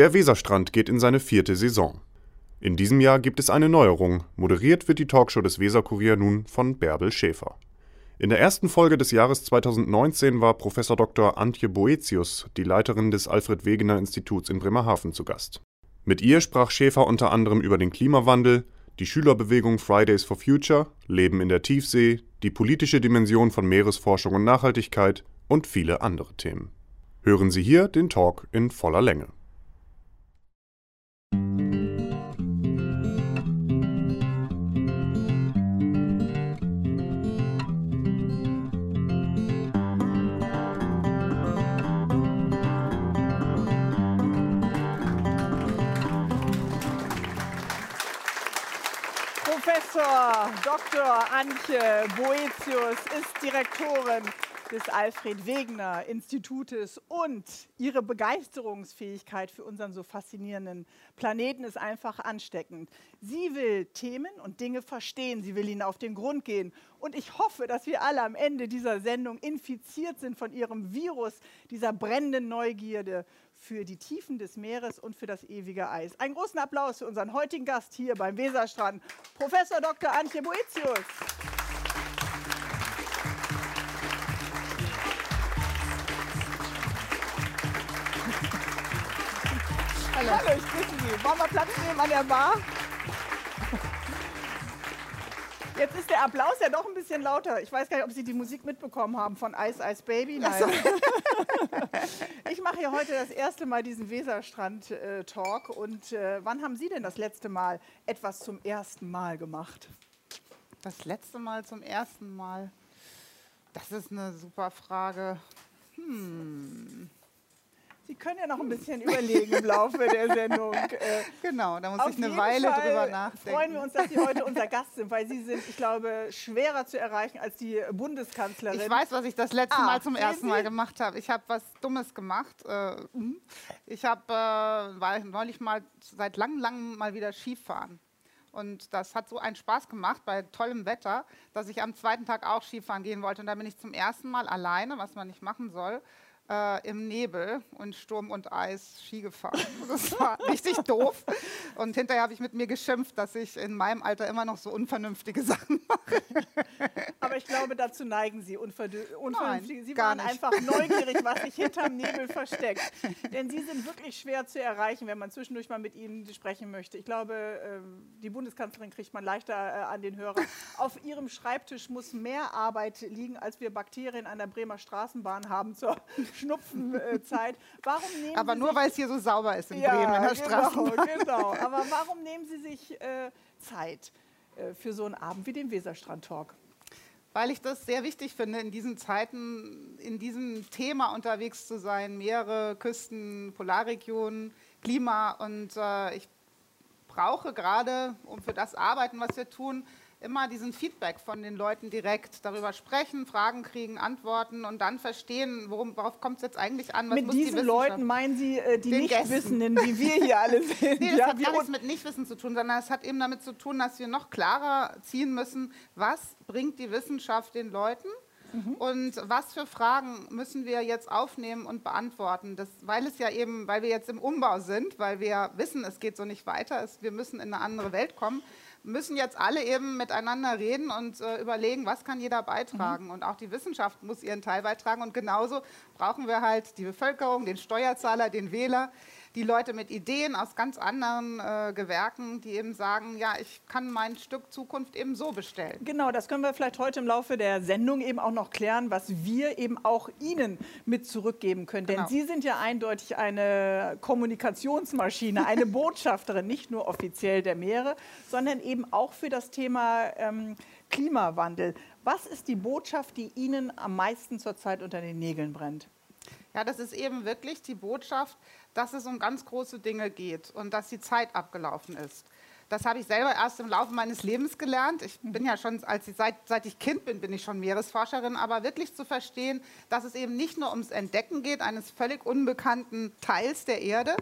Der Weserstrand geht in seine vierte Saison. In diesem Jahr gibt es eine Neuerung. Moderiert wird die Talkshow des Weserkurier nun von Bärbel Schäfer. In der ersten Folge des Jahres 2019 war Prof. Dr. Antje Boetius, die Leiterin des Alfred Wegener Instituts in Bremerhaven, zu Gast. Mit ihr sprach Schäfer unter anderem über den Klimawandel, die Schülerbewegung Fridays for Future, Leben in der Tiefsee, die politische Dimension von Meeresforschung und Nachhaltigkeit und viele andere Themen. Hören Sie hier den Talk in voller Länge. Professor Dr. Antje Boetius ist Direktorin des Alfred Wegener Institutes und ihre Begeisterungsfähigkeit für unseren so faszinierenden Planeten ist einfach ansteckend. Sie will Themen und Dinge verstehen, sie will ihnen auf den Grund gehen und ich hoffe, dass wir alle am Ende dieser Sendung infiziert sind von ihrem Virus, dieser brennenden Neugierde für die Tiefen des Meeres und für das ewige Eis. Einen großen Applaus für unseren heutigen Gast hier beim Weserstrand, Professor Dr. Antje Boetius. Hallo. Hallo, ich grüße Sie. Wollen wir Platz nehmen an der Bar? Jetzt ist der Applaus ja doch ein bisschen lauter. Ich weiß gar nicht, ob Sie die Musik mitbekommen haben von Ice Ice Baby. Nein. So. ich mache hier heute das erste Mal diesen Weserstrand-Talk. Und äh, wann haben Sie denn das letzte Mal etwas zum ersten Mal gemacht? Das letzte Mal zum ersten Mal? Das ist eine super Frage. Hm. Sie können ja noch ein bisschen überlegen im Laufe der Sendung. Äh, genau, da muss ich eine Weile Fall drüber nachdenken. freuen wir uns, dass Sie heute unser Gast sind, weil Sie sind, ich glaube, schwerer zu erreichen als die Bundeskanzlerin. Ich weiß, was ich das letzte ah, Mal zum ersten Mal gemacht habe. Ich habe was Dummes gemacht. Äh, mhm. Ich habe äh, neulich mal seit langem, langem mal wieder Skifahren. Und das hat so einen Spaß gemacht bei tollem Wetter, dass ich am zweiten Tag auch Skifahren gehen wollte. Und da bin ich zum ersten Mal alleine, was man nicht machen soll, äh, im Nebel und Sturm und Eis Ski gefahren. Das war richtig doof. Und hinterher habe ich mit mir geschimpft, dass ich in meinem Alter immer noch so unvernünftige Sachen mache. Aber ich glaube, dazu neigen Sie unvernünftig. Sie waren nicht. einfach neugierig, was sich hinterm Nebel versteckt. Denn Sie sind wirklich schwer zu erreichen, wenn man zwischendurch mal mit Ihnen sprechen möchte. Ich glaube, ähm, die Bundeskanzlerin kriegt man leichter äh, an den Hörer. Auf Ihrem Schreibtisch muss mehr Arbeit liegen, als wir Bakterien an der Bremer Straßenbahn haben zur Schnupfenzeit. Warum nehmen Aber nur, weil es hier so sauber ist in ja, Bremen in der genau. Genau, aber warum nehmen Sie sich äh, Zeit äh, für so einen Abend wie den Weserstrand-Talk? Weil ich das sehr wichtig finde, in diesen Zeiten in diesem Thema unterwegs zu sein. Meere, Küsten, Polarregionen, Klima. Und äh, ich brauche gerade, um für das arbeiten, was wir tun, immer diesen Feedback von den Leuten direkt darüber sprechen, Fragen kriegen, antworten und dann verstehen, worum, worauf kommt es jetzt eigentlich an. Was mit diesen die Leuten meinen Sie äh, die Nichtwissenden, wie wir hier alle sind? nee, das ja, hat gar nichts mit Nichtwissen zu tun, sondern es hat eben damit zu tun, dass wir noch klarer ziehen müssen, was bringt die Wissenschaft den Leuten Mhm. Und was für Fragen müssen wir jetzt aufnehmen und beantworten? Das, weil es ja eben, weil wir jetzt im Umbau sind, weil wir wissen, es geht so nicht weiter, es, wir müssen in eine andere Welt kommen, müssen jetzt alle eben miteinander reden und äh, überlegen, was kann jeder beitragen. Mhm. Und auch die Wissenschaft muss ihren Teil beitragen. Und genauso brauchen wir halt die Bevölkerung, den Steuerzahler, den Wähler, die Leute mit Ideen aus ganz anderen äh, Gewerken, die eben sagen, ja, ich kann mein Stück Zukunft eben so bestellen. Genau, das können wir vielleicht heute im Laufe der Sendung eben auch noch klären, was wir eben auch Ihnen mit zurückgeben können. Genau. Denn Sie sind ja eindeutig eine Kommunikationsmaschine, eine Botschafterin, nicht nur offiziell der Meere, sondern eben auch für das Thema ähm, Klimawandel. Was ist die Botschaft, die Ihnen am meisten zurzeit unter den Nägeln brennt? Ja, das ist eben wirklich die Botschaft, dass es um ganz große Dinge geht und dass die Zeit abgelaufen ist. Das habe ich selber erst im Laufe meines Lebens gelernt. Ich bin ja schon, als ich, seit, seit ich Kind bin, bin ich schon Meeresforscherin, aber wirklich zu verstehen, dass es eben nicht nur ums Entdecken geht eines völlig unbekannten Teils der Erde,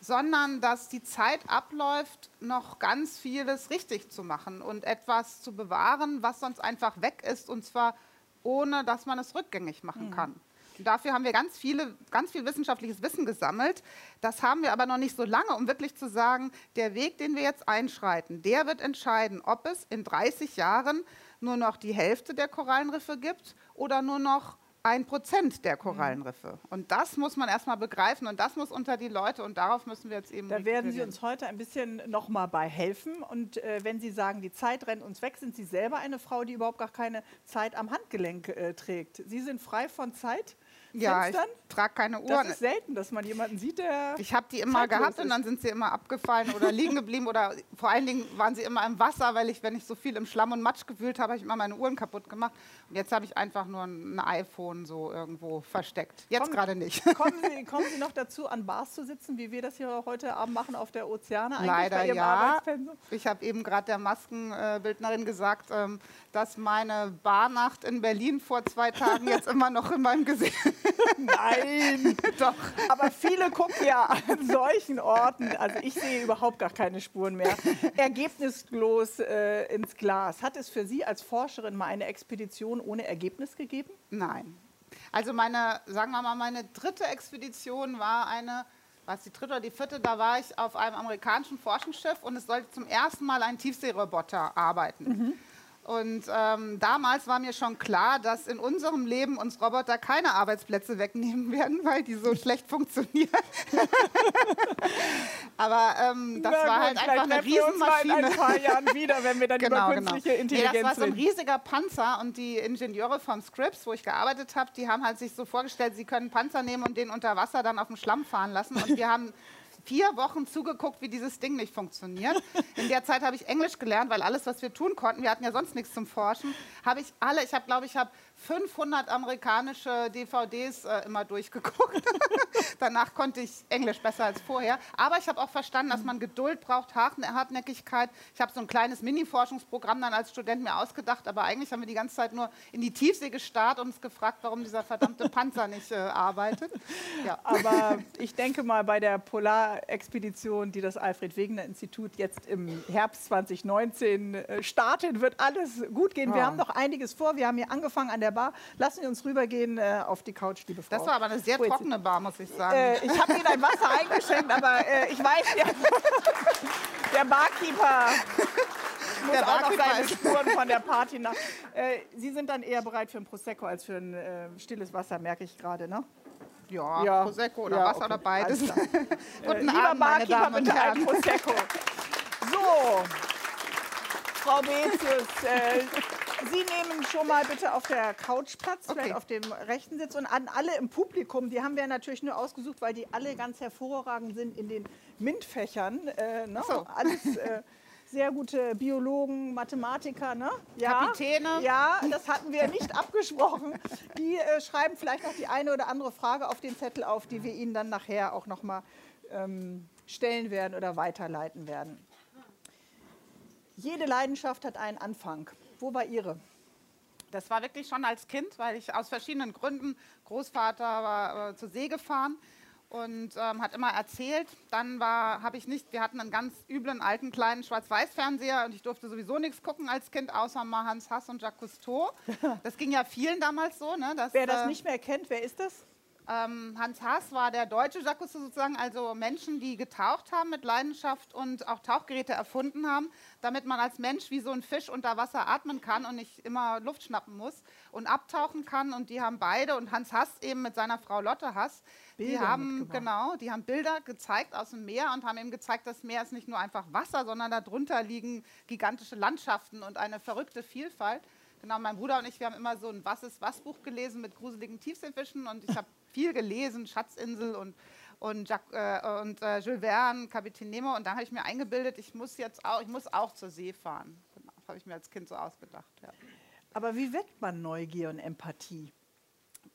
sondern dass die Zeit abläuft, noch ganz vieles richtig zu machen und etwas zu bewahren, was sonst einfach weg ist und zwar ohne, dass man es rückgängig machen mhm. kann. Dafür haben wir ganz, viele, ganz viel wissenschaftliches Wissen gesammelt. Das haben wir aber noch nicht so lange, um wirklich zu sagen, der Weg, den wir jetzt einschreiten, der wird entscheiden, ob es in 30 Jahren nur noch die Hälfte der Korallenriffe gibt oder nur noch ein Prozent der Korallenriffe. Und das muss man erstmal begreifen und das muss unter die Leute und darauf müssen wir jetzt eben. Da werden Sie uns heute ein bisschen nochmal bei helfen. Und äh, wenn Sie sagen, die Zeit rennt uns weg, sind Sie selber eine Frau, die überhaupt gar keine Zeit am Handgelenk äh, trägt. Sie sind frei von Zeit? Ja, ich trage keine Uhr. Das ist selten, dass man jemanden sieht, der. Ich habe die immer gehabt und dann sind sie immer abgefallen oder liegen geblieben oder vor allen Dingen waren sie immer im Wasser, weil ich, wenn ich so viel im Schlamm und Matsch gewühlt habe, habe ich immer meine Uhren kaputt gemacht. Und jetzt habe ich einfach nur ein iPhone so irgendwo versteckt. Jetzt gerade nicht. Kommen sie, kommen sie noch dazu, an Bars zu sitzen, wie wir das hier heute Abend machen auf der Ozeane? Leider ja. Ich habe eben gerade der Maskenbildnerin gesagt, ähm, dass meine Barnacht in Berlin vor zwei Tagen jetzt immer noch in meinem Gesicht Nein, doch. Aber viele gucken ja an solchen Orten. Also ich sehe überhaupt gar keine Spuren mehr. Ergebnislos äh, ins Glas. Hat es für Sie als Forscherin mal eine Expedition ohne Ergebnis gegeben? Nein. Also meine, sagen wir mal, meine dritte Expedition war eine was die dritte oder die vierte, da war ich auf einem amerikanischen Forschungsschiff und es sollte zum ersten Mal ein Tiefseeroboter arbeiten. Mhm. Und ähm, damals war mir schon klar, dass in unserem Leben uns Roboter keine Arbeitsplätze wegnehmen werden, weil die so schlecht funktionieren. Aber ähm, das Na war gut, halt einfach eine Riesenmaschine. in ein paar Jahren wieder, wenn wir dann genau, über künstliche genau. Intelligenz nee, Das war so ein riesiger Panzer und die Ingenieure von Scripps, wo ich gearbeitet habe, die haben halt sich so vorgestellt, sie können Panzer nehmen und den unter Wasser dann auf dem Schlamm fahren lassen. Und wir haben vier Wochen zugeguckt, wie dieses Ding nicht funktioniert. In der Zeit habe ich Englisch gelernt, weil alles, was wir tun konnten, wir hatten ja sonst nichts zum Forschen, habe ich alle, ich habe, glaube ich, habe 500 amerikanische DVDs äh, immer durchgeguckt. Danach konnte ich Englisch besser als vorher. Aber ich habe auch verstanden, dass man Geduld braucht, Hartnäckigkeit. Ich habe so ein kleines Mini-Forschungsprogramm dann als Student mir ausgedacht, aber eigentlich haben wir die ganze Zeit nur in die Tiefsee gestarrt und uns gefragt, warum dieser verdammte Panzer nicht äh, arbeitet. Ja. Aber ich denke mal, bei der Polarexpedition, die das Alfred-Wegener-Institut jetzt im Herbst 2019 äh, startet, wird alles gut gehen. Wir ja. haben noch einiges vor. Wir haben hier angefangen an der Bar. Lassen Sie uns rübergehen äh, auf die Couch, liebe Frau. Das war aber eine sehr trockene Bar, muss ich sagen. Äh, ich habe Ihnen ein Wasser eingeschenkt, aber äh, ich weiß ja, der Barkeeper muss der auch noch seine Spuren von der Party nach. Äh, Sie sind dann eher bereit für ein Prosecco als für ein äh, stilles Wasser, merke ich gerade, ne? Ja, ja, Prosecco oder ja, Wasser okay. oder beides. Guten äh, Abend, meine Damen und Herren. Ein Prosecco. So, Frau Bezius, äh, Sie nehmen schon mal bitte auf der Couch Platz, okay. vielleicht auf dem rechten Sitz. Und an alle im Publikum, die haben wir natürlich nur ausgesucht, weil die alle ganz hervorragend sind in den MINT-Fächern. Äh, ne? so. Alles äh, sehr gute Biologen, Mathematiker, ne? Ja, Kapitäne. Ja, das hatten wir nicht abgesprochen. Die äh, schreiben vielleicht noch die eine oder andere Frage auf den Zettel auf, die wir Ihnen dann nachher auch noch mal ähm, stellen werden oder weiterleiten werden. Jede Leidenschaft hat einen Anfang. Wo war Ihre? Das war wirklich schon als Kind, weil ich aus verschiedenen Gründen, Großvater war äh, zur See gefahren und ähm, hat immer erzählt. Dann habe ich nicht, wir hatten einen ganz üblen alten kleinen Schwarz-Weiß-Fernseher und ich durfte sowieso nichts gucken als Kind, außer mal Hans Hass und Jacques Cousteau. Das ging ja vielen damals so. Ne, dass, wer das äh, nicht mehr kennt, wer ist das? Ähm, Hans Haas war der deutsche Jacques sozusagen, also Menschen, die getaucht haben mit Leidenschaft und auch Tauchgeräte erfunden haben, damit man als Mensch wie so ein Fisch unter Wasser atmen kann und nicht immer Luft schnappen muss und abtauchen kann. Und die haben beide und Hans Haas eben mit seiner Frau Lotte Haas, Bilder die haben genau, die haben Bilder gezeigt aus dem Meer und haben eben gezeigt, das Meer ist nicht nur einfach Wasser, sondern darunter liegen gigantische Landschaften und eine verrückte Vielfalt. Genau, mein Bruder und ich, wir haben immer so ein Was ist was Buch gelesen mit gruseligen Tiefseefischen und ich habe viel gelesen, Schatzinsel und, und, Jacques, äh, und äh, Jules Verne, Kapitän Nemo. Und dann habe ich mir eingebildet, ich muss jetzt auch, ich muss auch zur See fahren. Genau, das habe ich mir als Kind so ausgedacht. Ja. Aber wie weckt man Neugier und Empathie?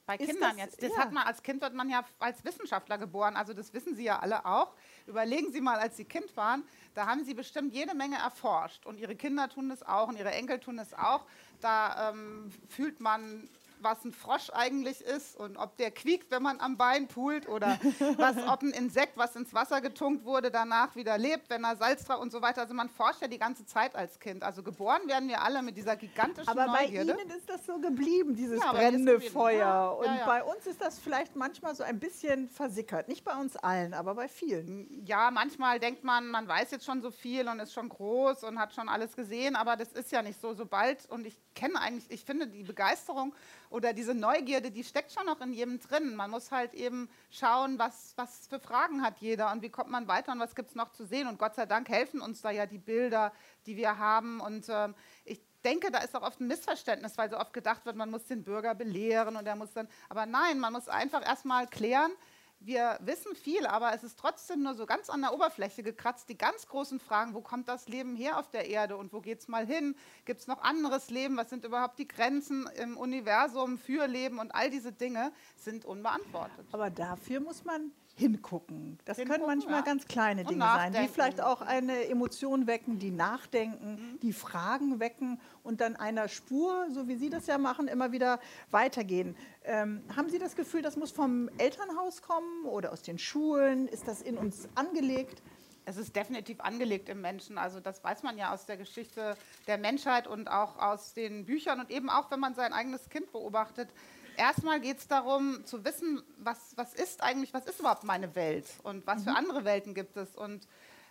Bei Kindern das, jetzt. Das ja. hat man als Kind wird man ja als Wissenschaftler geboren. Also das wissen Sie ja alle auch. Überlegen Sie mal, als Sie Kind waren, da haben Sie bestimmt jede Menge erforscht und Ihre Kinder tun das auch und Ihre Enkel tun das auch. Da ähm, fühlt man was ein Frosch eigentlich ist und ob der quiekt, wenn man am Bein pult oder was, ob ein Insekt, was ins Wasser getunkt wurde, danach wieder lebt, wenn er Salz drauf und so weiter. Also man forscht ja die ganze Zeit als Kind. Also geboren werden wir alle mit dieser gigantischen Aber Neugierde. bei Ihnen ist das so geblieben, dieses Ja, brennende. Feuer. Ja, Und ja. bei uns ist das vielleicht manchmal so ein bisschen versickert. Nicht bei uns allen, aber bei vielen. ja, manchmal denkt man, man weiß jetzt schon so viel und ist schon groß und hat schon alles gesehen, aber das ist ja nicht so. Sobald, und ich kenne eigentlich, ich finde die Begeisterung oder diese Neugierde, die steckt schon noch in jedem drin. Man muss halt eben schauen, was, was für Fragen hat jeder und wie kommt man weiter und was gibt es noch zu sehen. Und Gott sei Dank helfen uns da ja die Bilder, die wir haben. Und ähm, ich denke, da ist auch oft ein Missverständnis, weil so oft gedacht wird, man muss den Bürger belehren und er muss dann, aber nein, man muss einfach erstmal klären, wir wissen viel, aber es ist trotzdem nur so ganz an der Oberfläche gekratzt. Die ganz großen Fragen, wo kommt das Leben her auf der Erde und wo geht es mal hin? Gibt es noch anderes Leben? Was sind überhaupt die Grenzen im Universum für Leben? Und all diese Dinge sind unbeantwortet. Aber dafür muss man hingucken. Das können Hingucken, manchmal ja. ganz kleine Dinge sein, die vielleicht auch eine Emotion wecken, die nachdenken, die Fragen wecken und dann einer Spur, so wie Sie das ja machen, immer wieder weitergehen. Ähm, haben Sie das Gefühl, das muss vom Elternhaus kommen oder aus den Schulen? Ist das in uns angelegt? Es ist definitiv angelegt im Menschen. Also das weiß man ja aus der Geschichte der Menschheit und auch aus den Büchern und eben auch, wenn man sein eigenes Kind beobachtet. Erstmal geht es darum zu wissen, was, was ist eigentlich, was ist überhaupt meine Welt und was für andere Welten gibt es. Und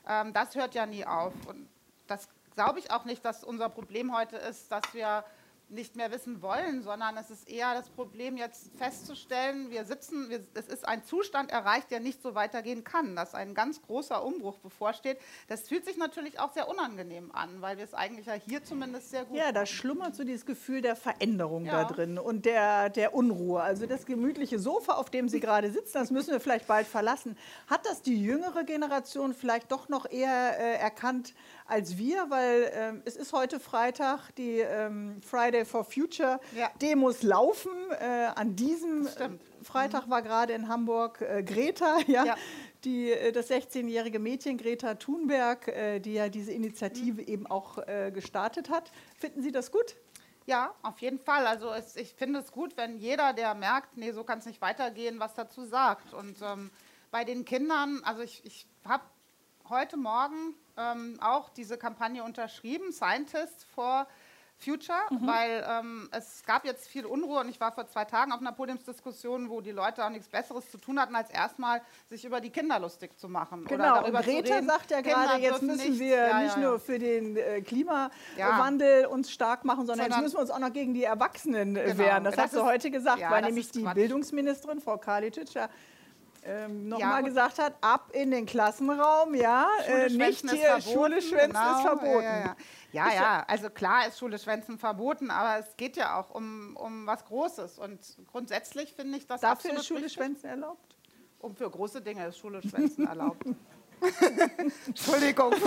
ähm, das hört ja nie auf. Und das glaube ich auch nicht, dass unser Problem heute ist, dass wir nicht mehr wissen wollen, sondern es ist eher das Problem, jetzt festzustellen, wir sitzen, wir, es ist ein Zustand erreicht, der nicht so weitergehen kann, dass ein ganz großer Umbruch bevorsteht. Das fühlt sich natürlich auch sehr unangenehm an, weil wir es eigentlich ja hier zumindest sehr gut Ja, da schlummert so dieses Gefühl der Veränderung Ja. da drin und der, der Unruhe. Also das gemütliche Sofa, auf dem Sie gerade sitzen, das müssen wir vielleicht bald verlassen. Hat das die jüngere Generation vielleicht doch noch eher äh, erkannt als wir? Weil ähm, es ist heute Freitag, die ähm, Friday for Future Ja. Demos laufen. Äh, an diesem äh, Freitag war gerade in Hamburg äh, Greta, ja, Ja. Die, äh, das 16-jährige Mädchen Greta Thunberg, äh, die ja diese Initiative Mhm. eben auch äh, gestartet hat. Finden Sie das gut? Ja, auf jeden Fall. Also es, ich finde es gut, wenn jeder, der merkt, nee, so kann es nicht weitergehen, was dazu sagt. Und ähm, bei den Kindern, also ich, ich habe heute Morgen ähm, auch diese Kampagne unterschrieben, Scientists for Future, weil ähm, es gab jetzt viel Unruhe und ich war vor zwei Tagen auf einer Podiumsdiskussion, wo die Leute auch nichts Besseres zu tun hatten, als erstmal sich über die Kinder lustig zu machen. Genau, oder und Greta sagt ja gerade, jetzt müssen nichts- wir Ja, nicht ja, nur ja. für den äh, Klimawandel uns stark machen, sondern, jetzt Sondern- müssen wir uns auch noch gegen die Erwachsenen äh, Genau, wehren. Das, das sie ist- heute gesagt, ja, weil nämlich die Quatsch. Bildungsministerin, Frau Karlitic, ja ähm, Ja, nochmal und- gesagt hat, ab in den Klassenraum, ja, äh, nicht ist hier, Schule schwänzen genau, ist verboten. Ja, ja, ja. ja, ja, also klar ist Schule schwänzen verboten, aber es geht ja auch um, um was Großes. Und grundsätzlich finde ich das Dafür ist Schule richtig. schwänzen erlaubt? Um für große Dinge ist Schule schwänzen erlaubt. Entschuldigung.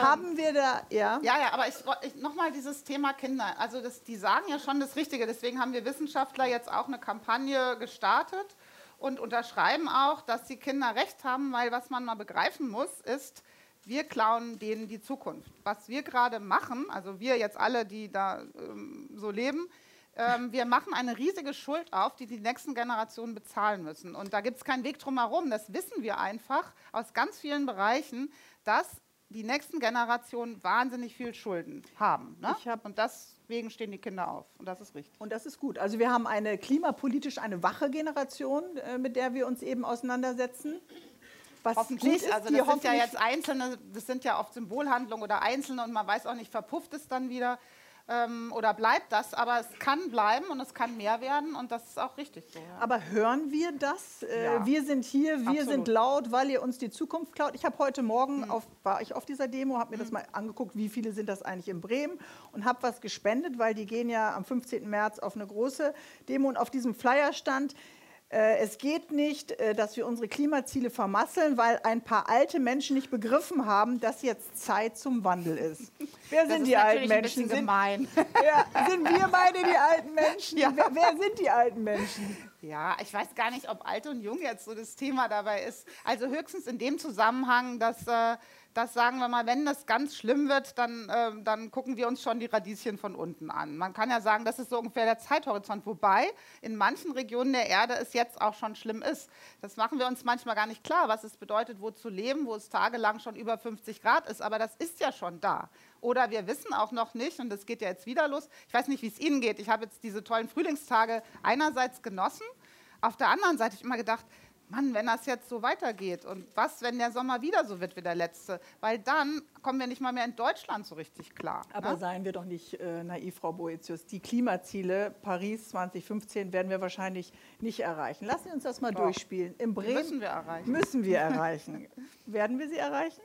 Haben wir da, ja? Ja, ja, aber ich, ich, nochmal dieses Thema Kinder. Also das, die sagen ja schon das Richtige. Deswegen haben wir Wissenschaftler jetzt auch eine Kampagne gestartet und unterschreiben auch, dass die Kinder recht haben, weil was man mal begreifen muss, ist, wir klauen denen die Zukunft. Was wir gerade machen, also wir jetzt alle, die da ähm, so leben, ähm, wir machen eine riesige Schuld auf, die die nächsten Generationen bezahlen müssen. Und da gibt es keinen Weg drum herum. Das wissen wir einfach aus ganz vielen Bereichen, dass die nächsten Generationen wahnsinnig viel Schulden haben. Ne? Ich hab- Und deswegen stehen die Kinder auf. Und das ist richtig. Und das ist gut. Also wir haben eine klimapolitisch eine wache Generation, äh, mit der wir uns eben auseinandersetzen. Was Hoffentlich, ist, also das sind ja jetzt Einzelne, das sind ja oft Symbolhandlungen oder Einzelne und man weiß auch nicht, verpufft es dann wieder ähm, oder bleibt das, aber es kann bleiben und es kann mehr werden und das ist auch richtig so. Ja. Aber hören wir das? Äh, Ja. Wir sind hier, wir Absolut. Sind laut, weil ihr uns die Zukunft klaut. Ich habe heute Morgen, auf, war ich auf dieser Demo, habe mir das mal angeguckt, wie viele sind das eigentlich in Bremen und habe was gespendet, weil die gehen ja am 15. März auf eine große Demo und auf diesem Flyer stand, es geht nicht, äh, dass wir unsere Klimaziele vermasseln, weil ein paar alte Menschen nicht begriffen haben, dass jetzt Zeit zum Wandel ist. Wer Das sind ist die alten Menschen? Sind, ja, sind wir beide die alten Menschen? Ja. Wer, wer sind die alten Menschen? Ja, ich weiß gar nicht, ob alt und jung jetzt so das Thema dabei ist. Also höchstens in dem Zusammenhang, dass, äh, dass sagen wir mal, wenn das ganz schlimm wird, dann, äh, dann gucken wir uns schon die Radieschen von unten an. Man kann ja sagen, das ist so ungefähr der Zeithorizont, wobei in manchen Regionen der Erde es jetzt auch schon schlimm ist. Das machen wir uns manchmal gar nicht klar, was es bedeutet, wo zu leben, wo es tagelang schon über 50 Grad ist, aber das ist ja schon da. Oder wir wissen auch noch nicht, und das geht ja jetzt wieder los, ich weiß nicht, wie es Ihnen geht, ich habe jetzt diese tollen Frühlingstage einerseits genossen, auf der anderen Seite habe ich immer gedacht, Mann, wenn das jetzt so weitergeht und was, wenn der Sommer wieder so wird wie der letzte, weil dann kommen wir nicht mal mehr in Deutschland so richtig klar. Aber ne? seien wir doch nicht äh, naiv, Frau Boetius. Die Klimaziele Paris 2015 werden wir wahrscheinlich nicht erreichen. Lassen Sie uns das mal doch. durchspielen. In Bremen müssen wir erreichen. Müssen wir erreichen. werden wir sie erreichen?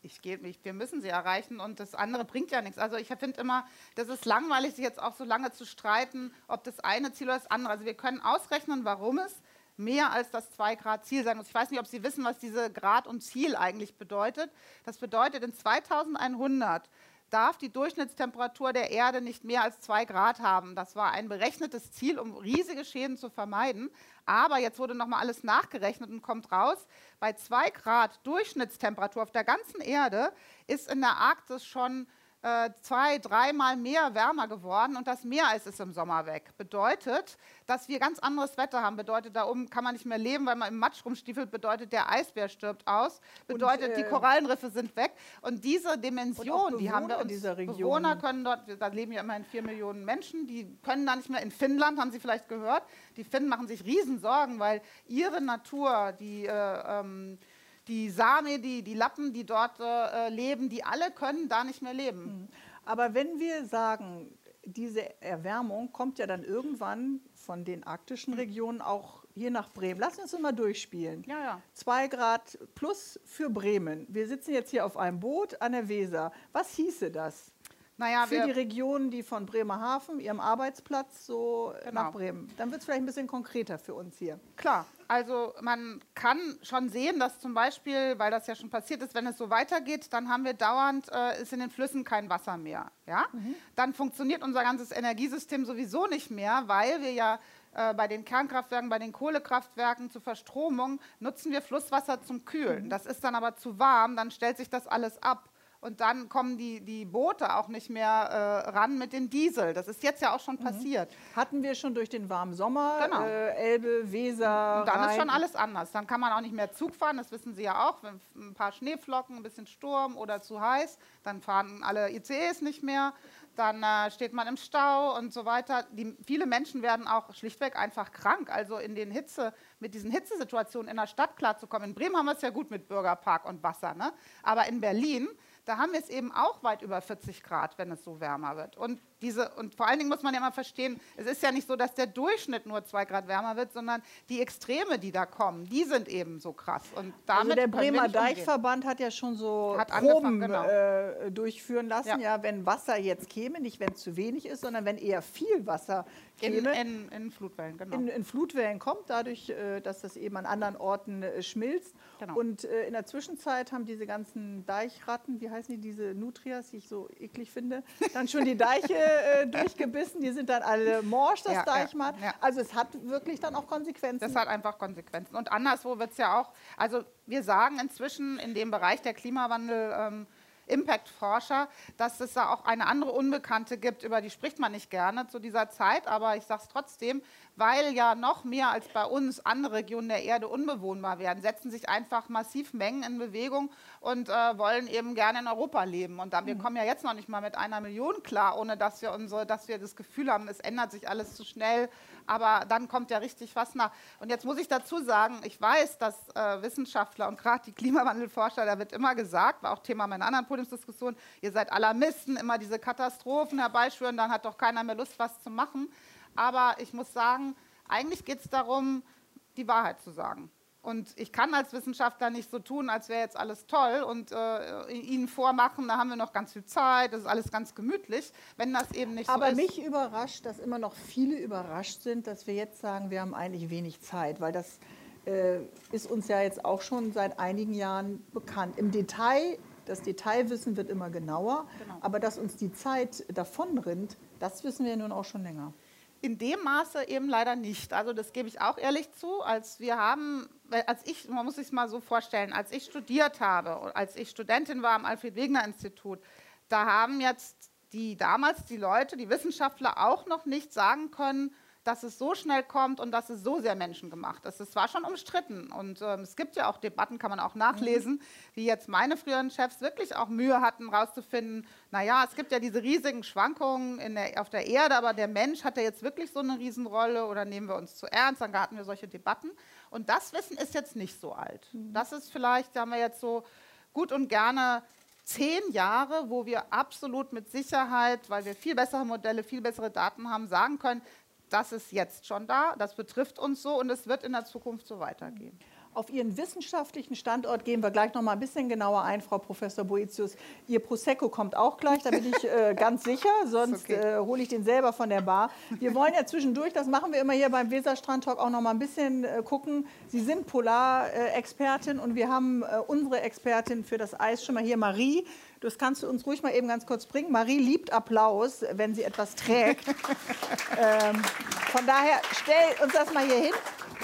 ich gehe, wir müssen sie erreichen und das andere bringt ja nichts. Also ich finde immer, das ist langweilig, sich jetzt auch so lange zu streiten, ob das eine Ziel oder das andere. Also wir können ausrechnen, warum es mehr als das 2-Grad-Ziel sein muss. Ich weiß nicht, ob Sie wissen, was diese Grad und Ziel eigentlich bedeutet. Das bedeutet, in 2100 darf die Durchschnittstemperatur der Erde nicht mehr als 2 Grad haben. Das war ein berechnetes Ziel, um riesige Schäden zu vermeiden. Aber jetzt wurde nochmal alles nachgerechnet und kommt raus, bei 2 Grad Durchschnittstemperatur auf der ganzen Erde ist in der Arktis schon äh, zwei, dreimal mehr wärmer geworden und das mehr als ist im Sommer weg. Bedeutet, dass wir ganz anderes Wetter haben. Bedeutet, da oben kann man nicht mehr leben, weil man im Matsch rumstiefelt. Bedeutet, der Eisbär stirbt aus. Bedeutet, und, äh, die Korallenriffe sind weg. Und diese Dimension, und die haben wir uns. Dieser Region. Bewohner können dort, da leben ja immerhin vier Millionen Menschen, die können da nicht mehr. In Finnland haben Sie vielleicht gehört, die Finnen machen sich Riesensorgen, weil ihre Natur, die äh, ähm, die Same, die, die Lappen, die dort äh, leben, die alle können da nicht mehr leben. Hm. Aber wenn wir sagen, diese Erwärmung kommt ja dann irgendwann von den arktischen Regionen auch hier nach Bremen. Lass uns mal durchspielen. Ja, ja. Zwei Grad plus für Bremen. Wir sitzen jetzt hier auf einem Boot an der Weser. Was hieße das? Naja, für die Regionen, die von Bremerhaven, ihrem Arbeitsplatz, so genau. nach Bremen. Dann wird es vielleicht ein bisschen konkreter für uns hier. Klar, also man kann schon sehen, dass zum Beispiel, weil das ja schon passiert ist, wenn es so weitergeht, dann haben wir dauernd, äh, ist in den Flüssen kein Wasser mehr. Ja? Mhm. Dann funktioniert unser ganzes Energiesystem sowieso nicht mehr, weil wir ja äh, bei den Kernkraftwerken, bei den Kohlekraftwerken zur Verstromung nutzen wir Flusswasser zum Kühlen. Mhm. Das ist dann aber zu warm, dann stellt sich das alles ab. Und dann kommen die, die Boote auch nicht mehr äh, ran mit dem Diesel. Das ist jetzt ja auch schon mhm. passiert. Hatten wir schon durch den warmen Sommer, genau. äh, Elbe, Weser. Und dann Rhein. ist schon alles anders. Dann kann man auch nicht mehr Zug fahren, das wissen Sie ja auch. Wenn ein paar Schneeflocken, ein bisschen Sturm oder zu heiß, dann fahren alle ICEs nicht mehr. Dann äh, steht man im Stau und so weiter. Die, viele Menschen werden auch schlichtweg einfach krank. Also in den Hitze, mit diesen Hitzesituationen in der Stadt klarzukommen. In Bremen haben wir es ja gut mit Bürgerpark und Wasser. Ne? Aber in Berlin da haben wir es eben auch weit über 40 Grad, wenn es so wärmer wird. Und, diese, und vor allen Dingen muss man ja mal verstehen, es ist ja nicht so, dass der Durchschnitt nur zwei Grad wärmer wird, sondern die Extreme, die da kommen, die sind eben so krass. Und damit also der Bremer Deichverband hat ja schon so hat Proben genau. äh, durchführen lassen, ja. ja. wenn Wasser jetzt käme, nicht wenn es zu wenig ist, sondern wenn eher viel Wasser käme. In, in, in Flutwellen, genau. In, in, Flutwellen kommt, dadurch, äh, dass das eben an anderen Orten äh, schmilzt. Genau. Und äh, in der Zwischenzeit haben diese ganzen Deichratten, wie heißen die, diese Nutrias, die ich so eklig finde, dann schon die Deiche durchgebissen. Die sind dann alle morsch, das ja, Deichmatt. Ja, ja. Also es hat wirklich dann auch Konsequenzen. Das hat einfach Konsequenzen. Und anderswo wird es ja auch, also wir sagen inzwischen in dem Bereich der Klimawandel, ähm, Impact-Forscher, dass es da auch eine andere Unbekannte gibt, über die spricht man nicht gerne zu dieser Zeit, aber ich sage es trotzdem, weil ja noch mehr als bei uns andere Regionen der Erde unbewohnbar werden, setzen sich einfach massiv Mengen in Bewegung und äh, wollen eben gerne in Europa leben. Und da, wir mhm. kommen ja jetzt noch nicht mal mit einer Million klar, ohne dass wir, unsere, dass wir das Gefühl haben, es ändert sich alles zu schnell. Aber dann kommt ja richtig was nach. Und jetzt muss ich dazu sagen, ich weiß, dass äh, Wissenschaftler und gerade die Klimawandelforscher, da wird immer gesagt, war auch Thema meiner anderen Podiumsdiskussion, ihr seid Alarmisten, immer diese Katastrophen herbeischwören, dann hat doch keiner mehr Lust, was zu machen. Aber ich muss sagen, eigentlich geht es darum, die Wahrheit zu sagen. Und ich kann als Wissenschaftler nicht so tun, als wäre jetzt alles toll und äh, Ihnen vormachen, da haben wir noch ganz viel Zeit, das ist alles ganz gemütlich, wenn das eben nicht Aber so ist. Aber mich überrascht, dass immer noch viele überrascht sind, dass wir jetzt sagen, wir haben eigentlich wenig Zeit, weil das äh, ist uns ja jetzt auch schon seit einigen Jahren bekannt. Im Detail, das Detailwissen wird immer genauer, genau. aber dass uns die Zeit davonrinnt, das wissen wir nun auch schon länger in dem Maße eben leider nicht. Also das gebe ich auch ehrlich zu. Als wir haben als ich, man muss sich mal so vorstellen, als ich studiert habe, als ich Studentin war am Alfred-Wegener-Institut, da haben jetzt die damals die Leute, die Wissenschaftler auch noch nicht sagen können, dass es so schnell kommt und dass es so sehr menschengemacht ist. Es war schon umstritten und ähm, es gibt ja auch Debatten, kann man auch nachlesen, mhm. wie jetzt meine früheren Chefs wirklich auch Mühe hatten, herauszufinden, naja, es gibt ja diese riesigen Schwankungen der, auf der Erde, aber der Mensch hat ja jetzt wirklich so eine Riesenrolle oder nehmen wir uns zu ernst, dann hatten wir solche Debatten. Und das Wissen ist jetzt nicht so alt. Mhm. Das ist vielleicht, da haben wir jetzt so gut und gerne zehn Jahre, wo wir absolut mit Sicherheit, weil wir viel bessere Modelle, viel bessere Daten haben, sagen können, das ist jetzt schon da, das betrifft uns so und es wird in der Zukunft so weitergehen. Auf Ihren wissenschaftlichen Standort gehen wir gleich noch mal ein bisschen genauer ein, Frau Professor Boetius. Ihr Prosecco kommt auch gleich, da bin ich äh, ganz sicher, sonst okay. äh, hole ich den selber von der Bar. Wir wollen ja zwischendurch, das machen wir immer hier beim Weserstrand Talk, auch noch mal ein bisschen äh, gucken. Sie sind Polarexpertin und wir haben äh, unsere Expertin für das Eis schon mal hier, Marie. Das kannst du uns ruhig mal eben ganz kurz bringen. Marie liebt Applaus, wenn sie etwas trägt. ähm, von daher stell uns das mal hier hin.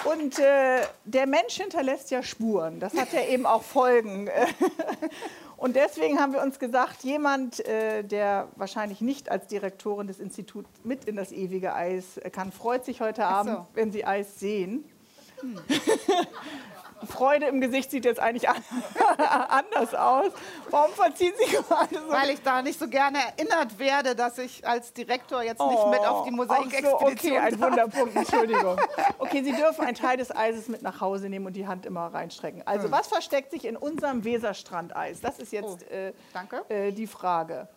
Und äh, der Mensch hinterlässt ja Spuren. Das hat ja eben auch Folgen. Und deswegen haben wir uns gesagt, jemand, äh, der wahrscheinlich nicht als Direktorin des Instituts mit in das ewige Eis kann, freut sich heute Abend, so. wenn Sie Eis sehen. Hm. Freude im Gesicht sieht jetzt eigentlich anders aus. Warum verziehen Sie gerade so? Weil ich da nicht so gerne erinnert werde, dass ich als Direktor jetzt oh, nicht mit auf die Mosaikexpedition so, Okay, ein Wunderpunkt, Entschuldigung. Okay, Sie dürfen einen Teil des Eises mit nach Hause nehmen und die Hand immer reinstrecken. Also, hm. was versteckt sich in unserem Weserstrandeis? Das ist jetzt oh, äh, äh, die Frage.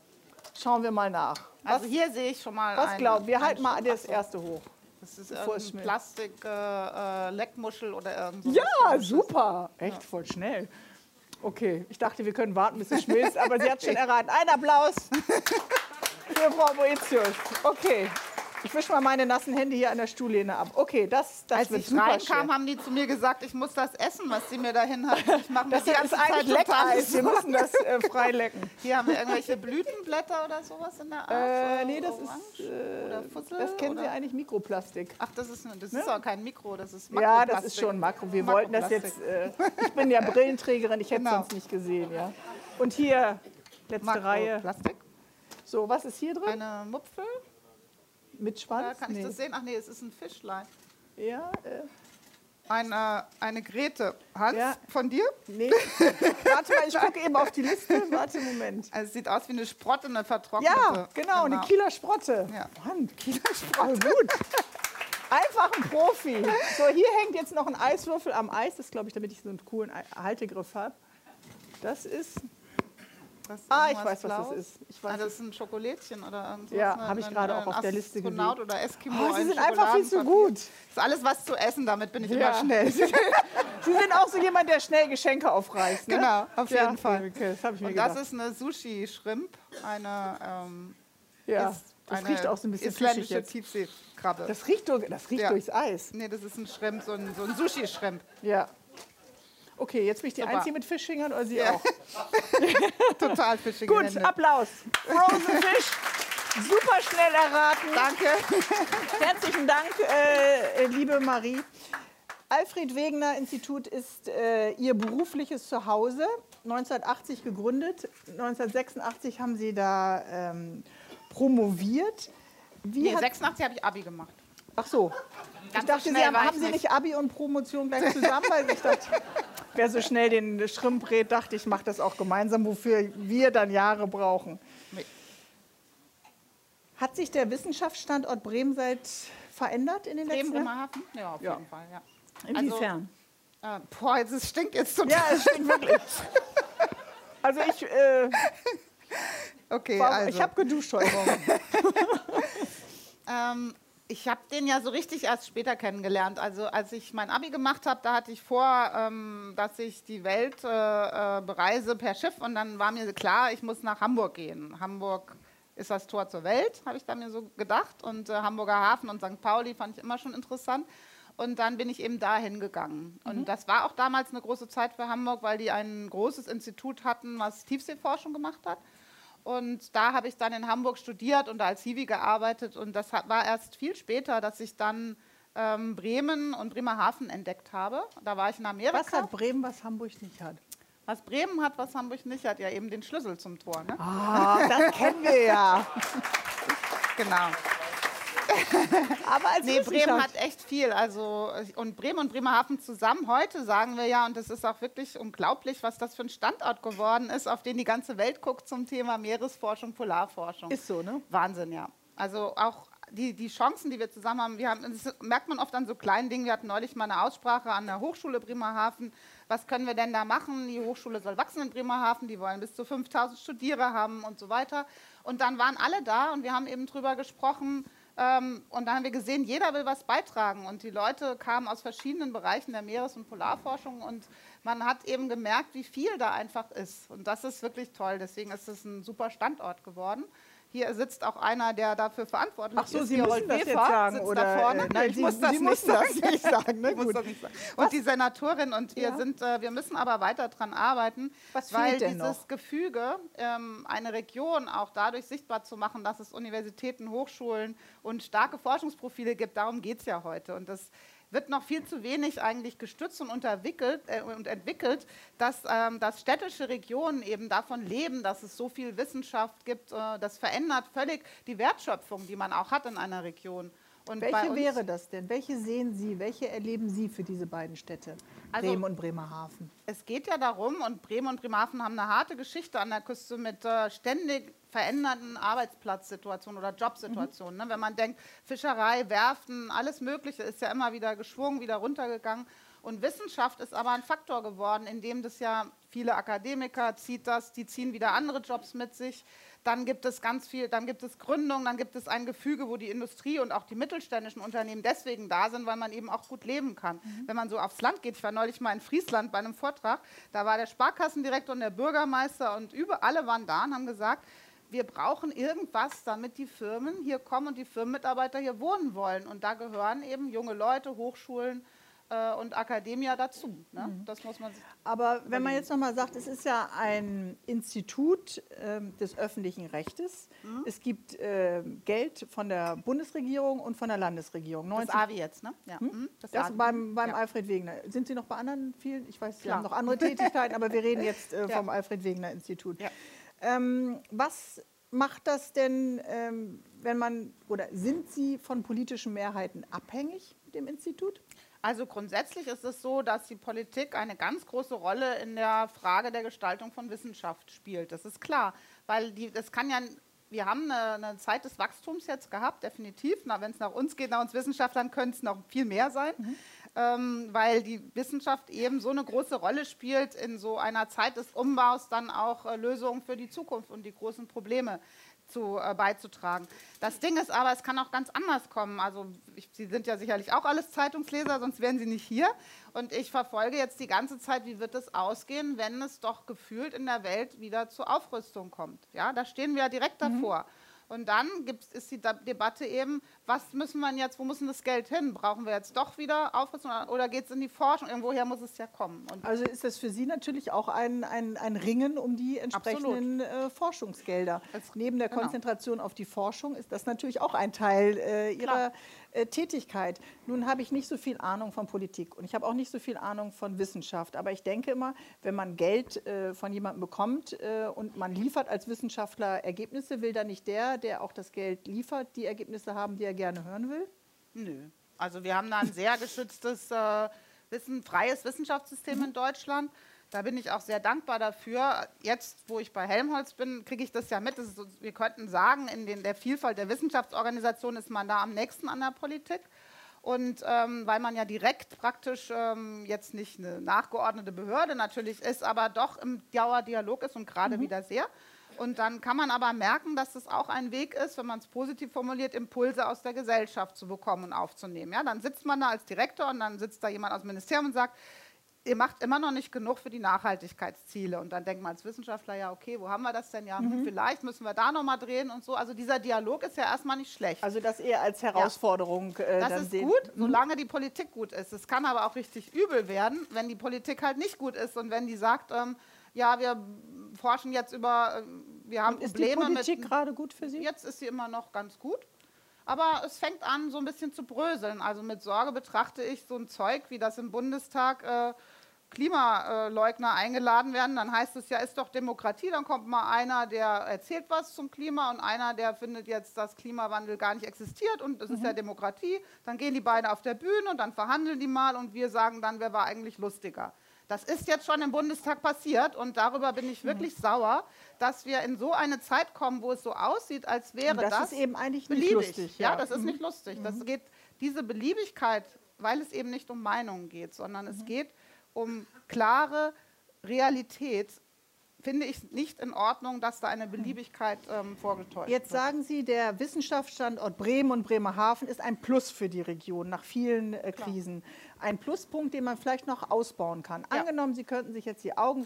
Schauen wir mal nach. Also was, hier sehe ich schon mal. Was glauben wir? halten mal das erste hoch. Das ist ein Plastik-Leckmuschel äh, äh oder irgendwas. Ja, super. Echt ja. voll schnell. Okay, ich dachte, wir können warten, bis es schmilzt, aber sie hat schon erraten. Ein Applaus für Frau Boetius. Okay. Ich wische mal meine nassen Hände hier an der Stuhllehne ab. Okay, das, das Als wird ich reinkam, haben die zu mir gesagt, ich muss das essen, was sie mir dahin hat. Ich mache das ist eigentlich Leckeis. Wir müssen das äh, frei lecken. Hier haben wir irgendwelche Blütenblätter oder sowas in der Art. Äh, nee, das Orange ist äh, oder Fussel, Das kennen oder? Sie eigentlich Mikroplastik. Ach, das ist das ne? ist auch kein Mikro, das ist Makroplastik. Ja, das ist schon Makro. Wir wollten das jetzt. Äh, ich bin ja Brillenträgerin, ich hätte es genau. sonst nicht gesehen, ja. Und hier letzte Reihe. So, was ist hier drin? Eine Mupfel. Mit Schwanz? Ja, kann ich das sehen? Ach nee, es ist ein Fischlein. Ja. Äh. Eine, eine Grete. Hans, ja. von dir? Nee. Warte mal, ich gucke eben auf die Liste. Warte, Moment. Also es sieht aus wie eine Sprotte, eine vertrocknete. Ja, genau, genau. eine Kieler Sprotte. Ja. Mann, Kieler Sprotte. Oh, gut. Einfach ein Profi. So, hier hängt jetzt noch ein Eiswürfel am Eis. Das glaube ich, damit ich so einen coolen Haltegriff habe. Das ist ah, ich weiß, Blaus? was das ist. Ich weiß ah, das ist ein Schokolädchen oder irgendwas. Ja, habe ich gerade auch auf der Liste gesehen. oder Eskimo. Oh, Sie sind einfach viel zu gut. Das ist alles was zu essen, damit bin ich ja. immer schnell. Sie sind auch so jemand, der schnell Geschenke aufreißt. Ne? Genau, auf ja. jeden Fall. Okay, das ich mir Und gedacht. das ist eine Sushi-Shrimp, eine ähm, ja. Das riecht auch so ein bisschen isländische Tiefseekrabbe. Das riecht, durch, das riecht ja. durchs Eis. Nee, das ist ein Shrimp, so ein, so ein Sushi-Shrimp. Ja. Okay, jetzt bin ich die Super. Einzige mit Fischfingern oder Sie ja. auch? Total Fischfinger. Gut, Applaus. Frozen Fish. Super schnell erraten. Danke. Herzlichen Dank, äh, liebe Marie. Alfred Wegener Institut ist äh, Ihr berufliches Zuhause. 1980 gegründet. 1986 haben Sie da ähm, promoviert. Wie nee, 86 habe ich Abi gemacht. Ach so. Ganz ich dachte, so Sie haben, haben Sie nicht Abi und Promotion gleich zusammen? Weil ich dachte, wer so schnell den Schrimp rät, dachte ich, mache das auch gemeinsam, wofür wir dann Jahre brauchen. Hat sich der Wissenschaftsstandort Bremen seit verändert in den letzten Jahren? Bremerhaven? Ja, auf ja. jeden Fall, ja. Inwiefern? Also, äh, boah, jetzt, es stinkt jetzt total. Ja, es stinkt wirklich. also ich... Äh, okay, war, also. Ich habe geduscht heute Morgen. ähm, ich habe den ja so richtig erst später kennengelernt. Also als ich mein Abi gemacht habe, da hatte ich vor, ähm, dass ich die Welt äh, äh, bereise per Schiff und dann war mir klar, ich muss nach Hamburg gehen. Hamburg ist das Tor zur Welt, habe ich da mir so gedacht. Und äh, Hamburger Hafen und St. Pauli fand ich immer schon interessant. Und dann bin ich eben dahin gegangen. Mhm. Und das war auch damals eine große Zeit für Hamburg, weil die ein großes Institut hatten, was Tiefseeforschung gemacht hat. Und da habe ich dann in Hamburg studiert und als Hiwi gearbeitet. Und das war erst viel später, dass ich dann ähm, Bremen und Bremerhaven entdeckt habe. Da war ich in Amerika. Was hat Bremen, was Hamburg nicht hat? Was Bremen hat, was Hamburg nicht hat, ja eben den Schlüssel zum Tor. Ne? Ah, das kennen wir ja. Genau. Aber als Nee, Bremen hat echt viel. Also, und Bremen und Bremerhaven zusammen heute sagen wir ja, und es ist auch wirklich unglaublich, was das für ein Standort geworden ist, auf den die ganze Welt guckt zum Thema Meeresforschung, Polarforschung. Ist so, ne? Wahnsinn, ja. Also auch die, die Chancen, die wir zusammen haben, wir haben, das merkt man oft an so kleinen Dingen. Wir hatten neulich mal eine Aussprache an der Hochschule Bremerhaven. Was können wir denn da machen? Die Hochschule soll wachsen in Bremerhaven, die wollen bis zu 5000 Studierer haben und so weiter. Und dann waren alle da und wir haben eben drüber gesprochen. Ähm, und dann haben wir gesehen, jeder will was beitragen. Und die Leute kamen aus verschiedenen Bereichen der Meeres- und Polarforschung. Und man hat eben gemerkt, wie viel da einfach ist. Und das ist wirklich toll. Deswegen ist es ein super Standort geworden. Hier sitzt auch einer, der dafür verantwortlich Ach so, ist. Sie müssen das jetzt Wefer sagen, sitzt oder, da vorne. äh, nein, ich Sie- muss das Sie nicht müssen das sagen. nicht sagen, ne? Ich muss das nicht sagen. Was? Und die Senatorin und wir Ja. sind, äh, wir müssen aber weiter dran arbeiten, Was weil dieses noch? Gefüge, ähm, eine Region auch dadurch sichtbar zu machen, dass es Universitäten, Hochschulen und starke Forschungsprofile gibt, darum geht es ja heute. Und das wird noch viel zu wenig eigentlich gestützt und, unterwickelt, äh, und entwickelt, dass, ähm, dass städtische Regionen eben davon leben, dass es so viel Wissenschaft gibt. Äh, das verändert völlig die Wertschöpfung, die man auch hat in einer Region. Und Welche wäre das denn? Welche sehen Sie, welche erleben Sie für diese beiden Städte, Also- Bremen und Bremerhaven? Es geht ja darum, und Bremen und Bremerhaven haben eine harte Geschichte an der Küste mit äh, ständig veränderten Arbeitsplatzsituationen oder Jobsituationen. Ne? Wenn man denkt, Fischerei, Werften, alles Mögliche ist ja immer wieder geschwungen, wieder runtergegangen. Und Wissenschaft ist aber ein Faktor geworden, in dem das ja viele Akademiker zieht das, die ziehen wieder andere Jobs mit sich. Dann gibt es ganz viel, dann gibt es Gründung, dann gibt es ein Gefüge, wo die Industrie und auch die mittelständischen Unternehmen deswegen da sind, weil man eben auch gut leben kann. Wenn man so aufs Land geht, ich war neulich mal in Friesland bei einem Vortrag, da war der Sparkassendirektor und der Bürgermeister und über alle waren da und haben gesagt, wir brauchen irgendwas, damit die Firmen hier kommen und die Firmenmitarbeiter hier wohnen wollen. Und da gehören eben junge Leute, Hochschulen äh, und Akademia dazu. Ne? Das muss man Aber wenn man jetzt nochmal sagt, es ist ja ein Institut ähm, des öffentlichen Rechtes. Mhm. Es gibt ähm, Geld von der Bundesregierung und von der Landesregierung. das 90 AWI jetzt, ne? Ja. mhm, Das AWI. beim, beim Ja. Alfred Wegener. Sind Sie noch bei anderen vielen? Ich weiß, Sie Klar. haben noch andere Tätigkeiten, aber wir reden jetzt äh, Ja. vom Alfred Wegener Institut. Ja. Ähm, was macht das denn, ähm, wenn man, oder sind Sie von politischen Mehrheiten abhängig mit dem Institut? Also grundsätzlich ist es so, dass die Politik eine ganz große Rolle in der Frage der Gestaltung von Wissenschaft spielt. Das ist klar, weil die, das kann ja, wir haben eine, eine Zeit des Wachstums jetzt gehabt, definitiv. Wenn es nach uns geht, nach uns Wissenschaftlern, könnte es noch viel mehr sein, ähm, weil die Wissenschaft eben so eine große Rolle spielt in so einer Zeit des Umbaus, dann auch äh, Lösungen für die Zukunft und die großen Probleme zu, äh, beizutragen. Das Ding ist aber, es kann auch ganz anders kommen. Also ich, Sie sind ja sicherlich auch alles Zeitungsleser, sonst wären Sie nicht hier. Und ich verfolge jetzt die ganze Zeit, wie wird es ausgehen, wenn es doch gefühlt in der Welt wieder zur Aufrüstung kommt. Ja, da stehen wir ja direkt davor. Und dann gibt's, ist die Debatte eben, was müssen wir jetzt, wo muss denn das Geld hin? Brauchen wir jetzt doch wieder Aufrüstung oder- geht es in die Forschung? Irgendwoher muss es ja kommen. Und Also ist das für Sie natürlich auch ein, ein, ein Ringen um die entsprechenden äh, Forschungsgelder. Als- Neben der genau. Konzentration auf die Forschung ist das natürlich auch ein Teil äh, Ihrer äh, Tätigkeit. Nun habe ich nicht so viel Ahnung von Politik und ich habe auch nicht so viel Ahnung von Wissenschaft. Aber ich denke immer, wenn man Geld äh, von jemandem bekommt äh, und man liefert als Wissenschaftler Ergebnisse, will da nicht der, der auch das Geld liefert, die Ergebnisse haben, die er gerne hören will? Nö. Also wir haben da ein sehr geschütztes, äh, Wissen, freies Wissenschaftssystem in Deutschland. Da bin ich auch sehr dankbar dafür. Jetzt, wo ich bei Helmholtz bin, kriege ich das ja mit. Das so, wir könnten sagen, in den, der Vielfalt der Wissenschaftsorganisation ist man da am nächsten an der Politik. Und ähm, weil man ja direkt praktisch ähm, jetzt nicht eine nachgeordnete Behörde natürlich ist, aber doch im Dauerdialog ist und gerade wieder sehr. Und dann kann man aber merken, dass es auch ein Weg ist, wenn man es positiv formuliert, Impulse aus der Gesellschaft zu bekommen und aufzunehmen. Ja, dann sitzt man da als Direktor und dann sitzt da jemand aus dem Ministerium und sagt, ihr macht immer noch nicht genug für die Nachhaltigkeitsziele. Und dann denkt man als Wissenschaftler, ja, okay, wo haben wir das denn? Ja, hm, vielleicht müssen wir da nochmal drehen und so. Also dieser Dialog ist ja erstmal nicht schlecht. Also das eher als Herausforderung äh, Das ist sehen. gut, solange die Politik gut ist. Es kann aber auch richtig übel werden, wenn die Politik halt nicht gut ist und wenn die sagt, ähm, ja, wir forschen jetzt über, äh, wir haben Und ist die Politik mit. gerade gut für Sie? Jetzt ist sie immer noch ganz gut. Aber es fängt an, so ein bisschen zu bröseln. Also mit Sorge betrachte ich so ein Zeug, wie das im Bundestag äh, Klimaleugner eingeladen werden, dann heißt es ja, ist doch Demokratie, dann kommt mal einer, der erzählt was zum Klima und einer, der findet jetzt, dass Klimawandel gar nicht existiert und es mhm. ist ja mhm. Demokratie. Dann gehen die beiden auf der Bühne und dann verhandeln die mal und wir sagen dann, wer war eigentlich lustiger. Das ist jetzt schon im Bundestag passiert und darüber bin ich wirklich mhm. sauer, dass wir in so eine Zeit kommen, wo es so aussieht, als wäre das, das ist eben eigentlich nicht beliebig. lustig. Ja, ja das ist mhm. nicht lustig. Das geht diese Beliebigkeit, weil es eben nicht um Meinungen geht, sondern es geht um klare Realität finde ich nicht in Ordnung, dass da eine Beliebigkeit ähm, vorgetäuscht Jetzt wird. sagen Sie, der Wissenschaftsstandort Bremen und Bremerhaven ist ein Plus für die Region nach vielen äh, Krisen. Ein Pluspunkt, den man vielleicht noch ausbauen kann. Ja. Angenommen, Sie könnten sich jetzt die Augen,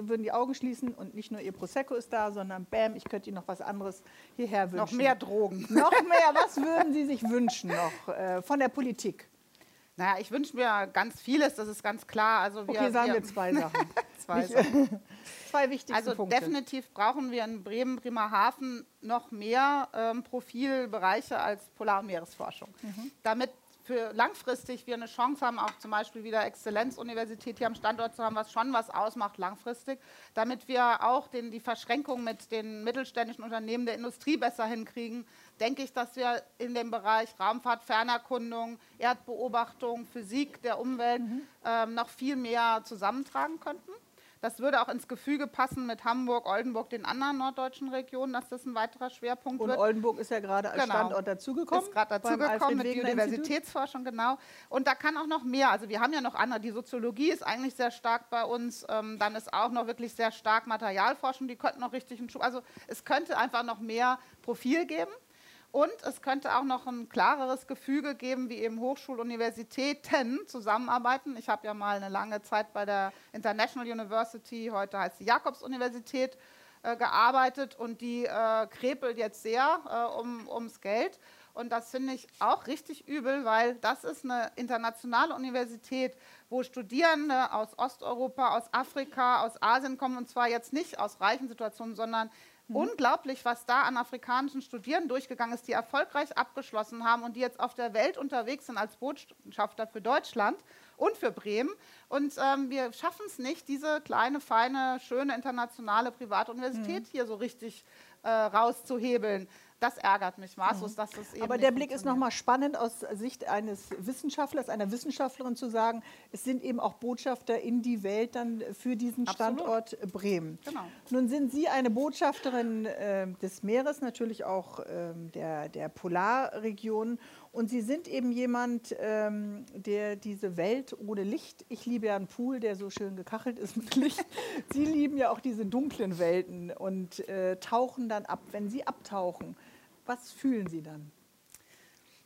würden die Augen schließen und nicht nur Ihr Prosecco ist da, sondern bam, ich könnte Ihnen noch was anderes hierher wünschen. Noch mehr Drogen. Noch mehr. Was würden Sie sich wünschen noch äh, von der Politik? Naja, ich wünsche mir ganz vieles, das ist ganz klar. Also wir, okay, sagen wir, wir zwei Sachen. zwei, Sachen. zwei wichtige also Punkte. Also definitiv brauchen wir in Bremen, Bremerhaven noch mehr ähm, Profilbereiche als Polar- und Meeresforschung. Mhm. Damit für langfristig wir eine Chance haben, auch zum Beispiel wieder Exzellenzuniversität hier am Standort zu haben, was schon was ausmacht langfristig, damit wir auch den, die Verschränkung mit den mittelständischen Unternehmen der Industrie besser hinkriegen, denke ich, dass wir in dem Bereich Raumfahrt, Fernerkundung, Erdbeobachtung, Physik der Umwelt mhm. ähm, noch viel mehr zusammentragen könnten. Das würde auch ins Gefüge passen mit Hamburg, Oldenburg, den anderen norddeutschen Regionen, dass das ein weiterer Schwerpunkt Und wird. Und Oldenburg ist ja gerade als genau. Standort dazugekommen. Ist gerade dazugekommen mit Biodiversitätsforschung, genau. Und da kann auch noch mehr. Also wir haben ja noch andere. Die Soziologie ist eigentlich sehr stark bei uns. Ähm, dann ist auch noch wirklich sehr stark Materialforschung. Die könnten noch richtig einen Schub. Also es könnte einfach noch mehr Profil geben. Und es könnte auch noch ein klareres Gefüge geben, wie eben Hochschuluniversitäten zusammenarbeiten. Ich habe ja mal eine lange Zeit bei der International University, heute heißt sie Jakobs-Universität, äh, gearbeitet und die äh, krepelt jetzt sehr äh, um, ums Geld. Und das finde ich auch richtig übel, weil das ist eine internationale Universität, wo Studierende aus Osteuropa, aus Afrika, aus Asien kommen und zwar jetzt nicht aus reichen Situationen, sondern Mhm. Unglaublich, was da an afrikanischen Studierenden durchgegangen ist, die erfolgreich abgeschlossen haben und die jetzt auf der Welt unterwegs sind als Botschafter für Deutschland und für Bremen. Und ähm, wir schaffen es nicht, diese kleine, feine, schöne internationale Privatuniversität mhm. hier so richtig äh, rauszuhebeln das ärgert mich maßlos, dass das eben Aber der Blick ist nochmal spannend aus Sicht eines Wissenschaftlers, einer Wissenschaftlerin zu sagen, es sind eben auch Botschafter in die Welt dann für diesen Absolut. Standort Bremen. Genau. Nun sind Sie eine Botschafterin äh, des Meeres, natürlich auch äh, der, der Polarregion. Und Sie sind eben jemand, ähm, der diese Welt ohne Licht, ich liebe ja einen Pool, der so schön gekachelt ist mit Licht. Sie lieben ja auch diese dunklen Welten und äh, tauchen dann ab. Wenn Sie abtauchen, was fühlen Sie dann?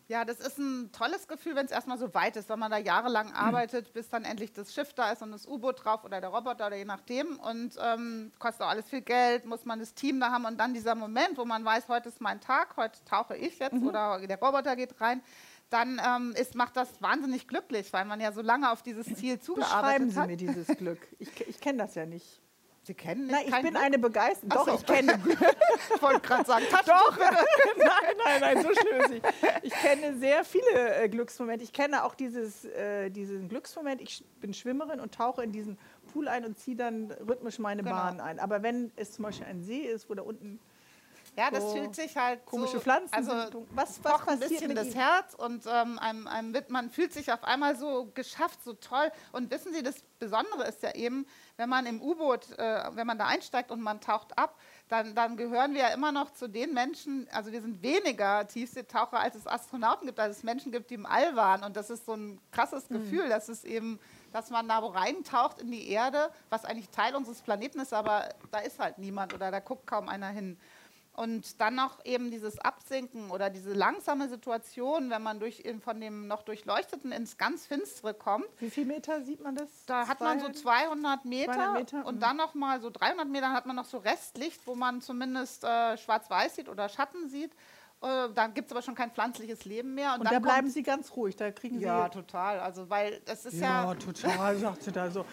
Ja, das ist ein tolles Gefühl, wenn es erstmal so weit ist, wenn man da jahrelang hm. arbeitet, bis dann endlich das Schiff da ist und das U-Boot drauf oder der Roboter oder je nachdem. Und ähm, kostet auch alles viel Geld, muss man das Team da haben. Und dann dieser Moment, wo man weiß, heute ist mein Tag, heute tauche ich jetzt mhm. oder der Roboter geht rein, dann ähm, ist, macht das wahnsinnig glücklich, weil man ja so lange auf dieses Ziel zugearbeitet Beschreiben Sie hat. mir dieses Glück. Ich, ich kenne das ja nicht. Sie kennen nicht? Nein, ich bin Glück? eine begeisterte. Doch, so. ich kenne. ich wollte gerade sagen, Doch. nein, nein, nein, so schlimm ist nicht. Ich kenne sehr viele äh, Glücksmomente. Ich kenne auch dieses, äh, diesen Glücksmoment. Ich bin Schwimmerin und tauche in diesen Pool ein und ziehe dann rhythmisch meine genau. Bahn ein. Aber wenn es zum Beispiel ein See ist, wo da unten ja, das so fühlt sich halt komische so, Pflanzen. Also was, was passiert ein bisschen das Herz und ähm, einem, einem wird, man fühlt sich auf einmal so geschafft, so toll. Und wissen Sie, das Besondere ist ja eben, wenn man im U-Boot, äh, wenn man da einsteigt und man taucht ab, dann, dann, gehören wir ja immer noch zu den Menschen, also wir sind weniger Tiefseetaucher, als es Astronauten gibt, als es Menschen gibt, die im All waren. Und das ist so ein krasses mhm. Gefühl, dass es eben, dass man da wo reintaucht in die Erde, was eigentlich Teil unseres Planeten ist, aber da ist halt niemand oder da guckt kaum einer hin. Und dann noch eben dieses Absinken oder diese langsame Situation, wenn man durch, von dem noch durchleuchteten ins ganz Finstere kommt. Wie viele Meter sieht man das? Da hat man so 200 Meter, 200 Meter? und mhm. dann noch mal so 300 Meter hat man noch so Restlicht, wo man zumindest äh, schwarz-weiß sieht oder Schatten sieht. Äh, da gibt es aber schon kein pflanzliches Leben mehr. Und, und da bleiben Sie ganz ruhig, da kriegen Sie... Ja, total. Also, weil das ist ja... Ja, total, sagt sie da so.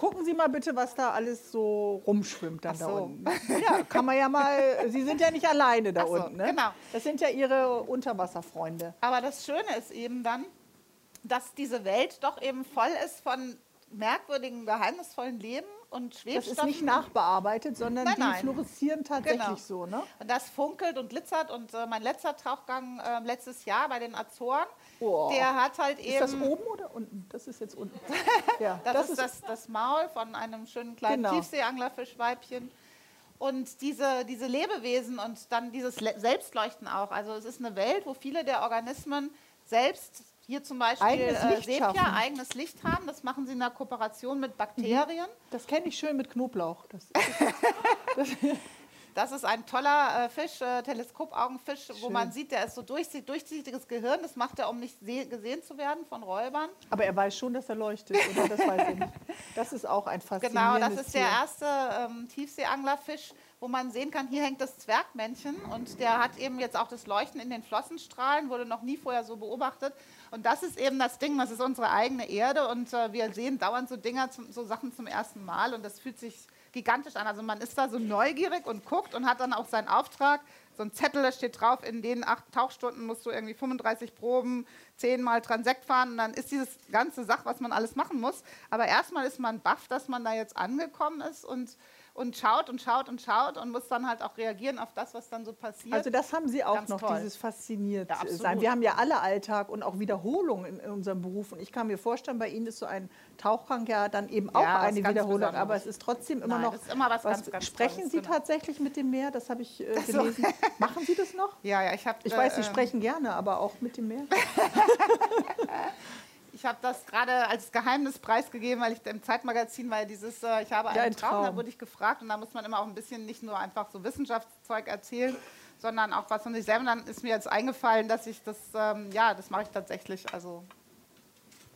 Gucken Sie mal bitte, was da alles so rumschwimmt dann Ach da so. unten. Ja, kann man ja mal. Sie sind ja nicht alleine da so, unten. Ne? genau. Das sind ja Ihre Unterwasserfreunde. Aber das Schöne ist eben dann, dass diese Welt doch eben voll ist von merkwürdigen, geheimnisvollen Leben und Das Schwebstoffen. ist nicht nachbearbeitet, sondern Nein, die nein. fluoreszieren tatsächlich Genau. so. Ne? Und das funkelt und glitzert. Und äh, mein letzter Tauchgang äh, letztes Jahr bei den Azoren, Oh. der hat halt Ist eben. das oben oder unten? Das ist jetzt unten. Ja, Das, ist das, das Maul von einem schönen kleinen Genau. Tiefseeanglerfischweibchen. Und diese, diese Lebewesen und dann dieses Le Selbstleuchten auch. Also es ist eine Welt, wo viele der Organismen selbst, hier zum Beispiel Eigenes äh, Licht Sepia, schaffen. eigenes Licht haben. Das machen sie in einer Kooperation mit Bakterien. Das kenne ich schön mit Knoblauch. Das Das ist ein toller äh, Fisch, äh, Teleskopaugenfisch, wo Schön. man sieht, der ist so durchsicht, durchsichtiges Gehirn. Das macht er, um nicht se gesehen zu werden von Räubern. aber er weiß schon, dass er leuchtet, oder? Das weiß er nicht. Das ist auch ein Genau, faszinierendes das ist der erste ähm, Tiefseeanglerfisch, wo man sehen kann, hier hängt das Zwergmännchen und der hat eben jetzt auch das Leuchten in den Flossenstrahlen, wurde noch nie vorher so beobachtet. Und das ist eben das Ding, das ist unsere eigene Erde und äh, wir sehen dauernd so Dinger, zum, so Sachen zum ersten Mal und das fühlt sich gigantisch an. Also man ist da so neugierig und guckt und hat dann auch seinen Auftrag. So ein Zettel, da steht drauf, in den acht Tauchstunden musst du irgendwie 35 Proben, zehnmal Transekt fahren und dann ist dieses ganze Sach, was man alles machen muss. Aber erstmal ist man baff, dass man da jetzt angekommen ist und, und schaut und schaut und schaut und muss dann halt auch reagieren auf das, was dann so passiert. Also das haben Sie auch Ganz noch, toll. dieses fasziniert Ja, sein. Wir haben ja alle Alltag und auch Wiederholung in, in unserem Beruf. Und ich kann mir vorstellen, bei Ihnen ist so ein Tauchgang ja dann eben auch Ja, was eine Wiederholung. Besonderes. Aber es ist trotzdem immer Nein, noch immer was ganz, ganz Sprechen Sie genau. tatsächlich mit dem Meer? Das habe ich äh, gelesen. Machen Sie das noch? ja, ja, ich habe Ich weiß, Sie äh, sprechen gerne, aber auch mit dem Meer. Ich habe das gerade als Geheimnis preisgegeben, weil ich im Zeitmagazin, weil dieses, äh, ich habe einen Ja, ein Traum, da Traum. wurde ich gefragt und da muss man immer auch ein bisschen nicht nur einfach so Wissenschaftszeug erzählen, sondern auch was von sich selber. Und dann ist mir jetzt eingefallen, dass ich das, ähm, ja, das mache ich tatsächlich. Also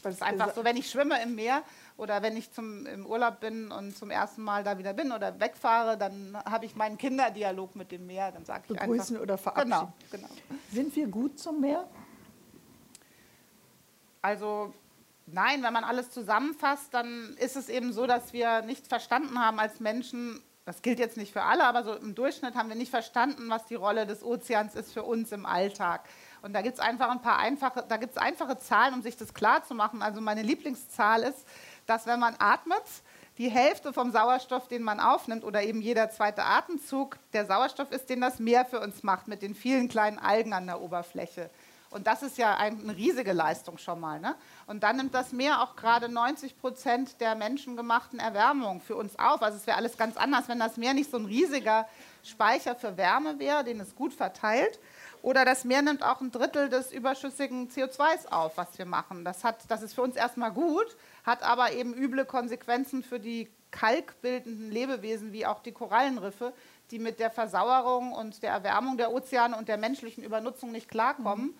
das ist einfach so, wenn ich schwimme im Meer oder wenn ich zum, im Urlaub bin und zum ersten Mal da wieder bin oder wegfahre, dann habe ich meinen Kinderdialog mit dem Meer. Dann sage ich Begrüßen einfach, oder verabschieden. Genau, genau. Sind wir gut zum Meer? Also nein, wenn man alles zusammenfasst, dann ist es eben so, dass wir nicht verstanden haben als Menschen, das gilt jetzt nicht für alle, aber so im Durchschnitt haben wir nicht verstanden, was die Rolle des Ozeans ist für uns im Alltag. Und da gibt es einfach ein paar einfache, da gibt's einfache Zahlen, um sich das klar zu machen. Also meine Lieblingszahl ist, dass wenn man atmet, die Hälfte vom Sauerstoff, den man aufnimmt, oder eben jeder zweite Atemzug, der Sauerstoff ist, den das Meer für uns macht, mit den vielen kleinen Algen an der Oberfläche. Und das ist ja ein, eine riesige Leistung schon mal. Ne? Und dann nimmt das Meer auch gerade 90 Prozent der menschengemachten Erwärmung für uns auf. Also es wäre alles ganz anders, wenn das Meer nicht so ein riesiger Speicher für Wärme wäre, den es gut verteilt. Oder das Meer nimmt auch ein Drittel des überschüssigen CO2s auf, was wir machen. Das, hat, das ist für uns erstmal gut, hat aber eben üble Konsequenzen für die kalkbildenden Lebewesen wie auch die Korallenriffe, die mit der Versauerung und der Erwärmung der Ozeane und der menschlichen Übernutzung nicht klarkommen.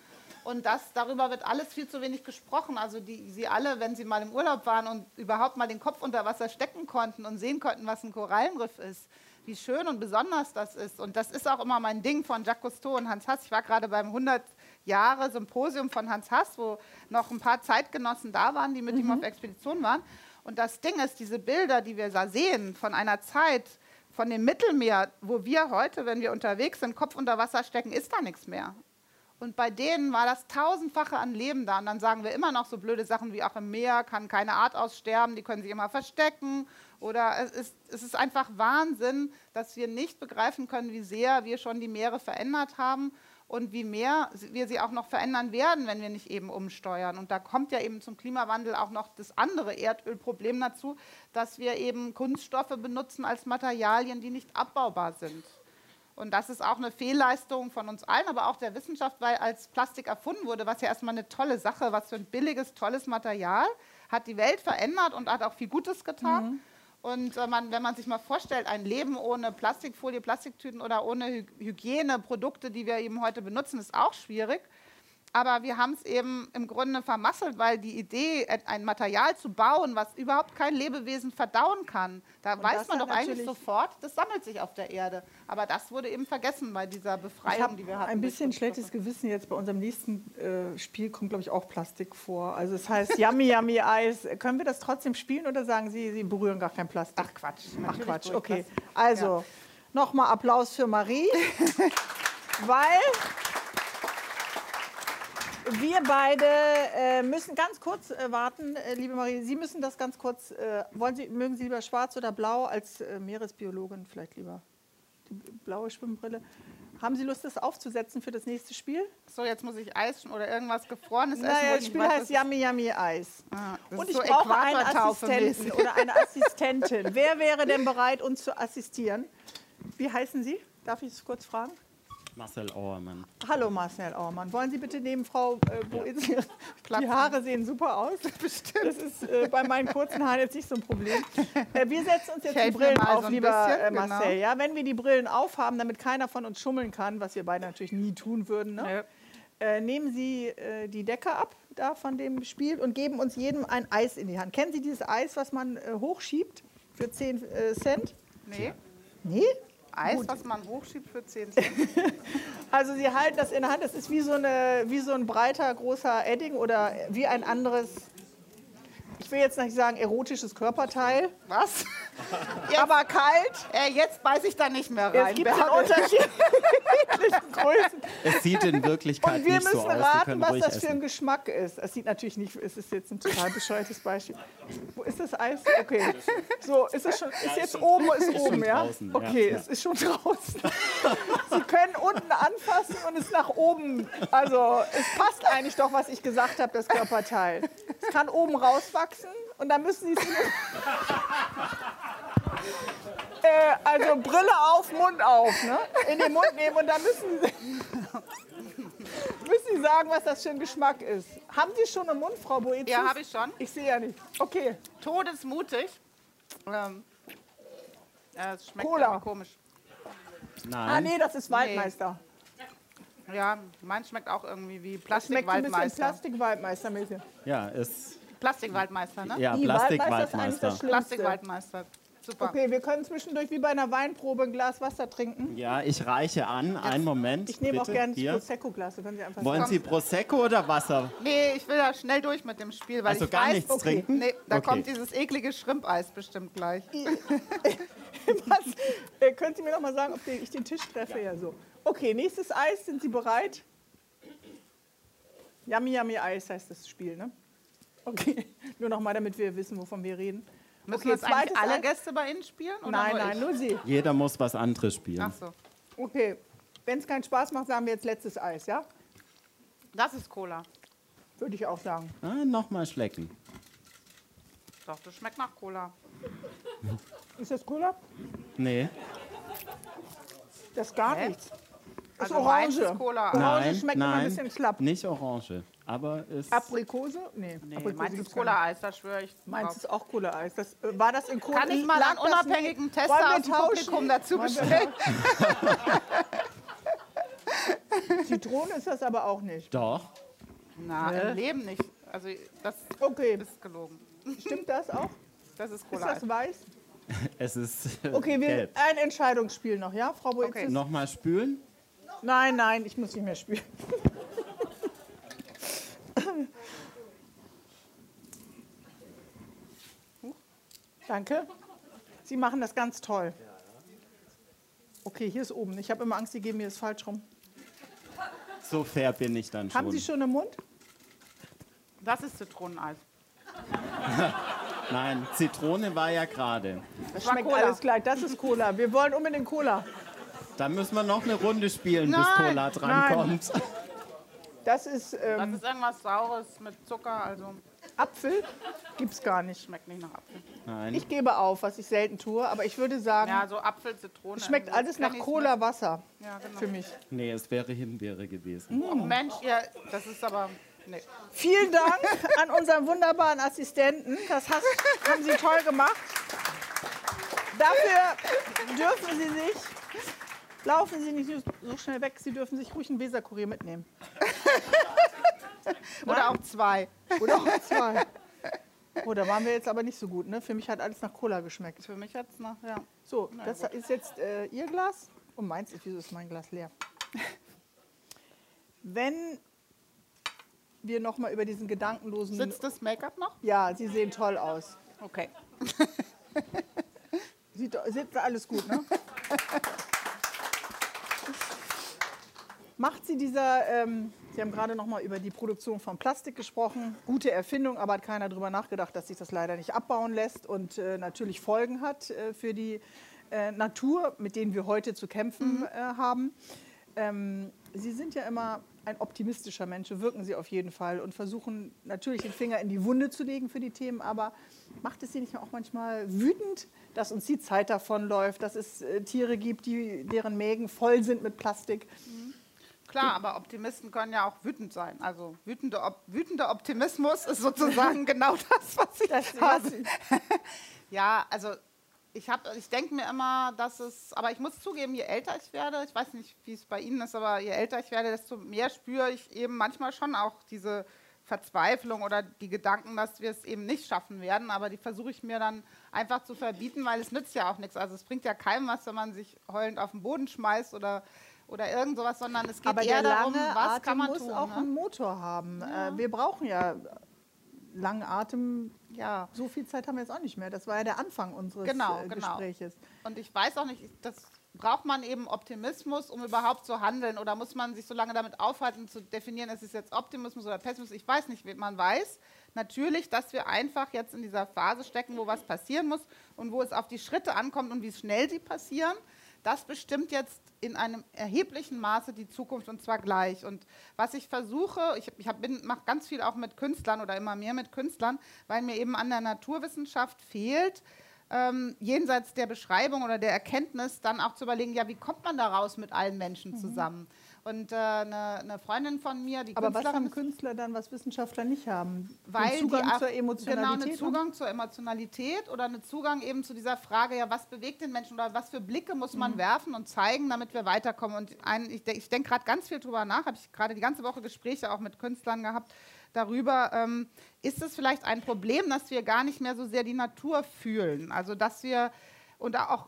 Und das, darüber wird alles viel zu wenig gesprochen. Also die, Sie alle, wenn Sie mal im Urlaub waren und überhaupt mal den Kopf unter Wasser stecken konnten und sehen konnten, was ein Korallenriff ist, wie schön und besonders das ist. Und das ist auch immer mein Ding von Jacques Cousteau und Hans Hass. Ich war gerade beim 100 Jahre Symposium von Hans Hass, wo noch ein paar Zeitgenossen da waren, die mit ihm auf Expedition waren. Und das Ding ist, diese Bilder, die wir da sehen von einer Zeit, von dem Mittelmeer, wo wir heute, wenn wir unterwegs sind, Kopf unter Wasser stecken, ist da nichts mehr. Und bei denen war das tausendfache an Leben da. Und dann sagen wir immer noch so blöde Sachen wie auch im Meer kann keine Art aussterben, die können sich immer verstecken. Oder es ist, es ist einfach Wahnsinn, dass wir nicht begreifen können, wie sehr wir schon die Meere verändert haben und wie mehr wir sie auch noch verändern werden, wenn wir nicht eben umsteuern. Und da kommt ja eben zum Klimawandel auch noch das andere Erdölproblem dazu, dass wir eben Kunststoffe benutzen als Materialien, die nicht abbaubar sind. Und das ist auch eine Fehlleistung von uns allen, aber auch der Wissenschaft, weil als Plastik erfunden wurde, was ja erstmal eine tolle Sache, was für ein billiges, tolles Material, hat die Welt verändert und hat auch viel Gutes getan. Und äh, man, wenn man sich mal vorstellt, ein Leben ohne Plastikfolie, Plastiktüten oder ohne Hy Hygieneprodukte, die wir eben heute benutzen, ist auch schwierig. Aber wir haben es eben im Grunde vermasselt, weil die Idee, ein Material zu bauen, was überhaupt kein Lebewesen verdauen kann, da weiß das man doch eigentlich sofort, das sammelt sich auf der Erde. Aber das wurde eben vergessen bei dieser Befreiung, die wir hatten. ein bisschen schlechtes Gewissen jetzt bei unserem nächsten äh, Spiel kommt, glaube ich, auch Plastik vor. Also es heißt Yummy Yummy Eis. Können wir das trotzdem spielen oder sagen Sie, Sie berühren gar kein Plastik? Ach Quatsch. Ach Quatsch, okay. Also, nochmal Applaus für Marie, weil wir beide äh, müssen ganz kurz äh, warten, äh, liebe Marie. Sie müssen das ganz kurz. Äh, wollen Sie, mögen Sie lieber schwarz oder blau als äh, Meeresbiologin vielleicht lieber? Die blaue Schwimmbrille. Haben Sie Lust, das aufzusetzen für das nächste Spiel? So, jetzt muss ich Eis oder irgendwas Gefrorenes essen. Naja, ich das Spiel weiß, heißt Yummy Yummy Eis. Ah, Und ich so brauche einen. Assistenten oder eine Assistentin. Wer wäre denn bereit, uns zu assistieren? Wie heißen Sie? Darf ich es kurz fragen? Marcel Auermann. Hallo Marcel Auermann. Wollen Sie bitte neben Frau äh, Boetius? Die Platzen. Haare sehen super aus. Bestimmt. Das ist äh, bei meinen kurzen Haaren jetzt nicht so ein Problem. Äh, wir setzen uns jetzt die Brillen so auf, ein lieber bisschen, äh, genau. Marcel. Ja, wenn wir die Brillen aufhaben, damit keiner von uns schummeln kann, was wir beide natürlich nie tun würden, ne? äh, nehmen Sie äh, die Decke ab da von dem Spiel und geben uns jedem ein Eis in die Hand. Kennen Sie dieses Eis, was man äh, hochschiebt für 10 äh, Cent? Nee, Nee? Eis, Gut. was man hochschiebt für 10 Cent. Also Sie halten das in der Hand, das ist wie so, eine, wie so ein breiter, großer Edding oder wie ein anderes, ich will jetzt nicht sagen erotisches Körperteil, Was? aber kalt. Äh, jetzt beiß ich da nicht mehr rein. Es gibt Bärbel. unterschiedlichen Größen. Es sieht in Wirklichkeit Und wir nicht müssen so aus. Wir raten, können was das für ein essen. Geschmack ist. Es sieht natürlich nicht, es ist jetzt ein total bescheuertes Beispiel. Wo ist das Eis? Okay. So, ist es schon, ist jetzt oben, ist Ist oben, schon ja? draußen, ja, Okay, ja. es ist schon draußen. Sie können unten anfassen und es nach oben. Also, es passt eigentlich doch, was ich gesagt habe, das Körperteil. Es kann oben rauswachsen und dann müssen Sie es. Äh, also Brille auf, Mund auf, ne? In den Mund nehmen und dann müssen Sie, müssen Sie sagen, was das für ein Geschmack ist. Haben Sie schon einen Mund, Frau Boetius? Ja, habe ich schon. Ich sehe ja nicht. Okay. Todesmutig. Ähm, ja, es schmeckt Cola. komisch. Ah, Nein, nee, das ist Waldmeister. Ja, meins schmeckt auch irgendwie wie Das schmeckt ein bisschen Plastikwaldmeister. Plastik-Waldmeister-mäßig. ja, ist Plastikwaldmeister, ne? ja Plastikwaldmeister. Plastikwaldmeister. Super. Okay, wir können zwischendurch wie bei einer Weinprobe ein Glas Wasser trinken. Ja, ich reiche an. Einen Moment. Ich nehme auch gerne das. Prosecco-Glas. Wollen. Sie Prosecco oder Wasser? Nee, ich will da schnell durch mit dem Spiel, weil Also ich gar weiß, nichts okay, trinken? Nee, da Okay. kommt dieses eklige Schrimpeis bestimmt gleich. Was? Äh, können Sie mir noch mal sagen, ob ich den Tisch treffe? Ja, so. Okay, nächstes Eis. Sind Sie bereit? Yummy Yummy Eis heißt das Spiel, ne? Okay, nur noch mal, damit wir wissen, wovon wir reden. Müssen Okay, jetzt eigentlich alle. Gäste bei Ihnen spielen? Oder Nein, nur nein, ich? nur Sie. Jeder muss was anderes spielen. Ach so. Okay, wenn es keinen Spaß macht, sagen wir jetzt letztes Eis, ja? Das ist Cola. Würde ich auch sagen. Ah, Nochmal schlecken. Doch, das schmeckt nach Cola. Ist das Cola? Nee. Das ist gar Hä? nichts. Das Also ist Orange. ist Cola. Orange Nein, schmeckt immer nein, ein bisschen schlapp. nicht orange. Aber ist Aprikose? Nee, Nee, Aprikose meins ist. Cola-Eis, da schwöre ich Meins ist auch Cola-Eis. Das, äh, war das in Cola? Kann ich mal einen unabhängigen Tester aus dem? Publikum dazu bestellen? Zitrone ist das aber auch nicht. doch. Na, im Leben nicht. Also das Okay, ist gelogen. stimmt das auch? Das ist Ist Cola-Eis. das weiß? Es ist äh, Okay, wir, gelb. ein Entscheidungsspiel noch, ja, Frau Boetius? Okay. Nochmal spülen. Nein, nein, ich muss nicht mehr spielen. Danke. Sie machen das ganz toll. Okay, hier ist oben. Ich habe immer Angst, Sie geben mir das falsch rum. So fair bin ich dann schon. Haben Sie schon im Mund? Das ist Zitroneneis. Nein, Zitrone war ja gerade. Das schmeckt Cola. alles gleich. Das ist Cola. Wir wollen unbedingt Cola. Da müssen wir noch eine Runde spielen, bis Nein, Cola drankommt. Das ist Das ähm, ist irgendwas Saures mit Zucker, also Apfel. Gibt's gar nicht. schmeckt nicht nach Apfel. Nein. Ich gebe auf, was ich selten tue, aber ich würde sagen, Ja, so Apfel, Zitrone. es schmeckt irgendwas alles nach Cola Wasser. Ja, genau. für mich. Nee, es wäre Himbeere gewesen. Oh, Mensch, ja, das ist aber. Nee. Vielen Dank an unseren wunderbaren Assistenten. Das hast, haben Sie toll gemacht. Dafür dürfen Sie sich, laufen Sie nicht so schnell weg, Sie dürfen sich ruhig einen Weserkurier mitnehmen. Oder auch zwei. Oder auch zwei. Oh, da waren wir jetzt aber nicht so gut, ne? Für mich hat alles nach Cola geschmeckt. Für mich jetzt noch, ja. So, das ist jetzt äh, Ihr Glas und meins ist, wieso ist mein Glas leer? Wenn wir noch mal über diesen gedankenlosen... Sitzt das Make-up noch? Ja, Sie sehen toll aus. Okay. Sieht, sieht alles gut, ne? Macht sie dieser, ähm, Sie haben gerade noch mal über die Produktion von Plastik gesprochen. Gute Erfindung, aber hat keiner darüber nachgedacht, dass sich das leider nicht abbauen lässt und äh, natürlich Folgen hat äh, für die äh, Natur, mit denen wir heute zu kämpfen äh, haben. Ähm, Sie sind ja immer ein optimistischer Mensch, wirken Sie auf jeden Fall und versuchen natürlich den Finger in die Wunde zu legen für die Themen, aber macht es Sie nicht auch manchmal wütend, dass uns die Zeit davonläuft, dass es äh, Tiere gibt, die, deren Mägen voll sind mit Plastik? Klar, aber Optimisten können ja auch wütend sein. Also wütende, Op wütender Optimismus ist sozusagen genau das, was ich Das- habe. ja, also ich, hab- ich denke mir immer, dass es, aber ich muss zugeben, je älter ich werde, ich weiß nicht, wie es bei Ihnen ist, aber je älter ich werde, desto mehr spüre ich eben manchmal schon auch diese Verzweiflung oder die Gedanken, dass wir es eben nicht schaffen werden. Aber die versuche ich mir dann einfach zu verbieten, weil es nützt ja auch nichts. Also es bringt ja keinem was, wenn man sich heulend auf den Boden schmeißt oder, oder irgend sowas, sondern es geht Aber eher darum, was Atem kann man muss tun. auch ne? einen Motor haben. Äh, wir brauchen ja langen Atem. Ja. So viel Zeit haben wir jetzt auch nicht mehr. Das war ja der Anfang unseres Genau, äh, genau. Gespräches. Und ich weiß auch nicht, das braucht man eben Optimismus, um überhaupt zu handeln? Oder muss man sich so lange damit aufhalten, zu definieren, ist es jetzt Optimismus oder Pessimismus? Ich weiß nicht, man weiß natürlich, dass wir einfach jetzt in dieser Phase stecken, wo was passieren muss und wo es auf die Schritte ankommt und wie schnell sie passieren. Das bestimmt jetzt in einem erheblichen Maße die Zukunft und zwar gleich. Und was ich versuche, ich, ich mache ganz viel auch mit Künstlern oder immer mehr mit Künstlern, weil mir eben an der Naturwissenschaft fehlt, ähm, jenseits der Beschreibung oder der Erkenntnis dann auch zu überlegen, ja, wie kommt man daraus mit allen Menschen zusammen? Und äh, eine, eine Freundin von mir, die Aber was haben Künstler dann, was Wissenschaftler nicht haben? Weil Zugang die zur Genau, Emotionalität. einen Zugang zur Emotionalität oder einen Zugang eben zu dieser Frage, ja, was bewegt den Menschen oder was für Blicke muss man werfen und zeigen, damit wir weiterkommen. Und ein, ich, ich denke gerade ganz viel drüber nach, habe ich gerade die ganze Woche Gespräche auch mit Künstlern gehabt darüber, ähm, ist es vielleicht ein Problem, dass wir gar nicht mehr so sehr die Natur fühlen, also dass wir und auch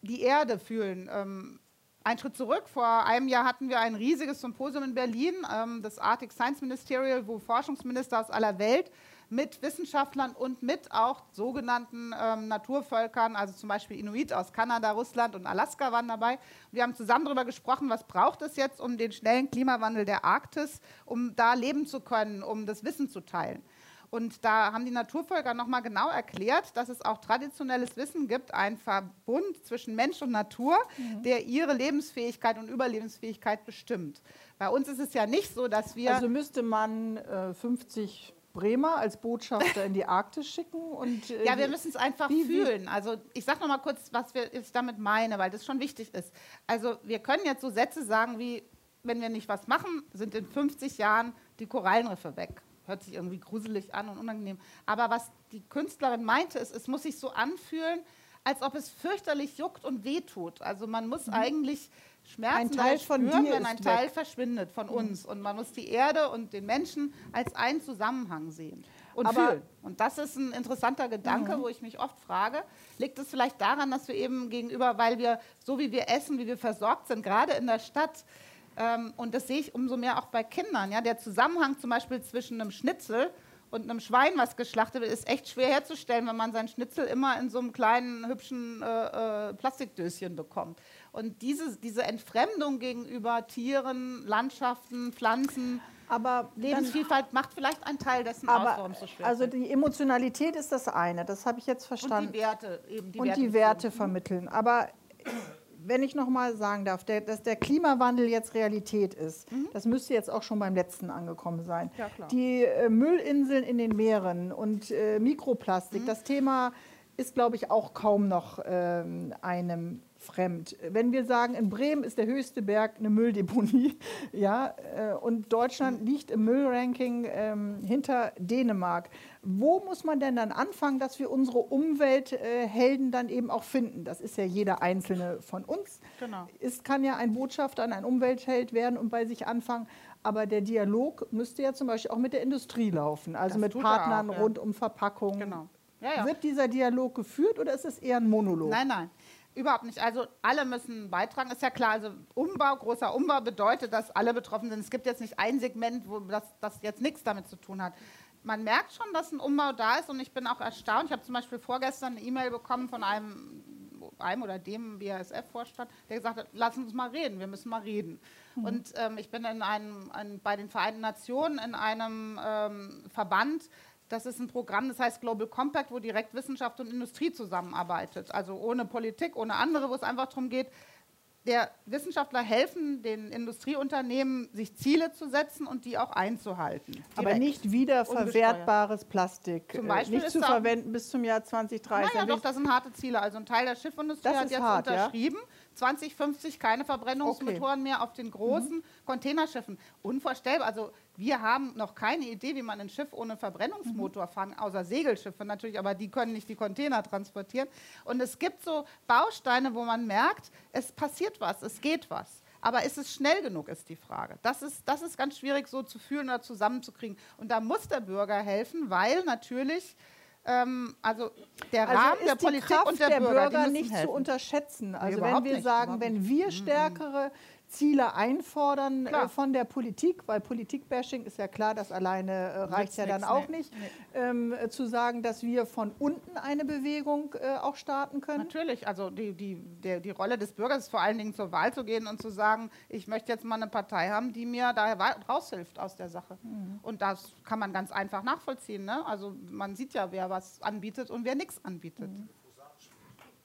die Erde fühlen. Ähm, ein Schritt zurück. Vor einem Jahr hatten wir ein riesiges Symposium in Berlin, ähm, das Arctic Science Ministerial, wo Forschungsminister aus aller Welt mit Wissenschaftlern und mit auch sogenannten ähm, Naturvölkern, also zum Beispiel Inuit aus Kanada, Russland und Alaska waren dabei. Wir haben zusammen darüber gesprochen, was braucht es jetzt, um den schnellen Klimawandel der Arktis, um da leben zu können, um das Wissen zu teilen. Und da haben die Naturvölker nochmal genau erklärt, dass es auch traditionelles Wissen gibt, ein Verbund zwischen Mensch und Natur, der ihre Lebensfähigkeit und Überlebensfähigkeit bestimmt. Bei uns ist es ja nicht so, dass wir. Also müsste man äh, 50 Bremer als Botschafter in die Arktis schicken und äh, Ja, wir müssen es einfach wie- wie- fühlen. Also ich sage noch mal kurz, was wir ich damit meine, weil das schon wichtig ist. Also wir können jetzt so Sätze sagen wie, wenn wir nicht was machen, sind in 50 Jahren die Korallenriffe weg. Hört sich irgendwie gruselig an und unangenehm. Aber was die Künstlerin meinte, ist, es muss sich so anfühlen, als ob es fürchterlich juckt und wehtut. Also man muss eigentlich Schmerzen Mhm. Ein Teil spüren, wenn ein Teil weg. Mhm. verschwindet von uns. Und man muss die Erde und den Menschen als einen Zusammenhang sehen und Aber- Mhm. fühlen. Und das ist ein interessanter Gedanke, wo ich mich oft frage, liegt es vielleicht daran, dass wir eben gegenüber, weil wir so wie wir essen, wie wir versorgt sind, gerade in der Stadt, und das sehe ich umso mehr auch bei Kindern, ja, der Zusammenhang zum Beispiel zwischen einem Schnitzel und einem Schwein, was geschlachtet wird, ist echt schwer herzustellen, wenn man sein Schnitzel immer in so einem kleinen, hübschen äh, äh, Plastikdöschen bekommt. Und diese, diese Entfremdung gegenüber Tieren, Landschaften, Pflanzen, aber Lebensvielfalt macht vielleicht einen Teil dessen aus, aber warum es so schwer also die Emotionalität ist das eine, das habe ich jetzt Und verstanden. die Werte eben. Die und Werte die Werte vermitteln. Aber wenn ich noch mal sagen darf, der, dass der Klimawandel jetzt Realität ist, das müsste jetzt auch schon beim letzten angekommen sein. Ja. Die äh, Müllinseln in den Meeren und äh, Mikroplastik, das Thema ist, glaube ich, auch kaum noch ähm, einem fremd. Wenn wir sagen, in Bremen ist der höchste Berg eine Mülldeponie, ja, äh, und Deutschland liegt im Müllranking ähm, hinter Dänemark, wo muss man denn dann anfangen, dass wir unsere Umwelthelden dann eben auch finden? Das ist ja jeder einzelne von uns. Genau. Es kann ja ein Botschafter, ein Umweltheld werden und bei sich anfangen. Aber der Dialog müsste ja zum Beispiel auch mit der Industrie laufen, also Das mit er Partnern auch, ja. rund um Verpackungen. Genau. Ja, ja. Wird dieser Dialog geführt oder ist es eher ein Monolog? Nein, nein. Überhaupt nicht. Also alle müssen beitragen, ist ja klar. Also Umbau, großer Umbau bedeutet, dass alle betroffen sind. Es gibt jetzt nicht ein Segment, wo das, das jetzt nichts damit zu tun hat. Man merkt schon, dass ein Umbau da ist und ich bin auch erstaunt. Ich habe zum Beispiel vorgestern eine E-Mail bekommen von einem, einem oder dem BASF-Vorstand, der gesagt hat, lass uns mal reden, wir müssen mal reden. Und ähm, ich bin in einem, ein, bei den Vereinten Nationen in einem ähm, Verband, das ist ein Programm, das heißt Global Compact, wo direkt Wissenschaft und Industrie zusammenarbeitet. Also ohne Politik, ohne andere, wo es einfach darum geht, der Wissenschaftler helfen den Industrieunternehmen, sich Ziele zu setzen und die auch einzuhalten. Aber Direkt. nicht wiederverwertbares Plastik. Zum äh, Beispiel nicht zu verwenden bis zum Jahr 2030. Naja, doch, das sind harte Ziele. Also ein Teil der Schiffindustrie hat jetzt hart, ja? Unterschrieben, 2050 keine Verbrennungsmotoren mehr auf den großen Containerschiffen. Unvorstellbar. Also wir haben noch keine Idee, wie man ein Schiff ohne Verbrennungsmotor fahren, außer Segelschiffe natürlich, aber die können nicht die Container transportieren. Und es gibt so Bausteine, wo man merkt, es passiert was, es geht was. Aber ist es schnell genug, ist die Frage. Das ist, das ist ganz schwierig so zu fühlen oder zusammenzukriegen. Und da muss der Bürger helfen, weil natürlich, ähm, also der Also Rahmen der Politik Kraft und der, der Bürger, Bürger nicht zu helfen. unterschätzen. Also wenn überhaupt wir nicht, sagen, wenn wir stärkere Ziele einfordern äh, von der Politik, weil Politikbashing ist ja klar, das alleine äh, reicht ja dann nix, auch nee. nicht, ähm, äh, zu sagen, dass wir von unten eine Bewegung äh, auch starten können. Natürlich, also die, die, der, die Rolle des Bürgers ist vor allen Dingen zur Wahl zu gehen und zu sagen, ich möchte jetzt mal eine Partei haben, die mir da raushilft aus der Sache. Mhm. Und das kann man ganz einfach nachvollziehen. Ne? Also man sieht ja, wer was anbietet und wer nichts anbietet. Mhm.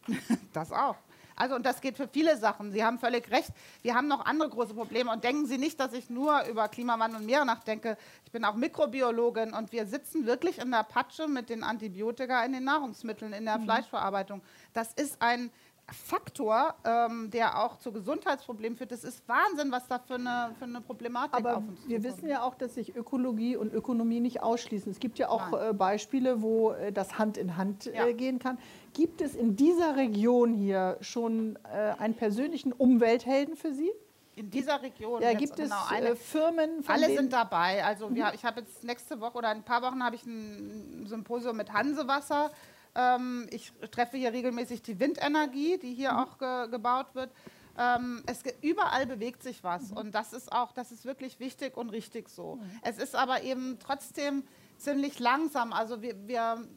Das auch. Also und das geht für viele Sachen. Sie haben völlig recht. Wir haben noch andere große Probleme und denken Sie nicht, dass ich nur über Klimawandel und Meere nachdenke. Ich bin auch Mikrobiologin und wir sitzen wirklich in der Patsche mit den Antibiotika in den Nahrungsmitteln, in der Fleischverarbeitung. Das ist ein Faktor, ähm, der auch zu Gesundheitsproblemen führt. Das ist Wahnsinn, was da für eine, für eine Problematik Aber auf uns wir zukommt. wissen ja auch, dass sich Ökologie und Ökonomie nicht ausschließen. Es gibt ja auch äh, Beispiele, wo äh, das Hand in Hand Ja. äh, gehen kann. Gibt es in dieser Region hier schon äh, einen persönlichen Umwelthelden für Sie? in dieser Region Ja, gibt es genau eine äh, Firmen, von Alle sind dabei. Also wir, ich habe jetzt nächste Woche oder in ein paar Wochen habe ich ein Symposium mit Hansewasser. Ähm, ich treffe hier regelmäßig die Windenergie, die hier auch ge gebaut wird. Ähm, es, überall bewegt sich was und das ist auch, das ist wirklich wichtig und richtig so. Es ist aber eben trotzdem ziemlich langsam. Also wir, wir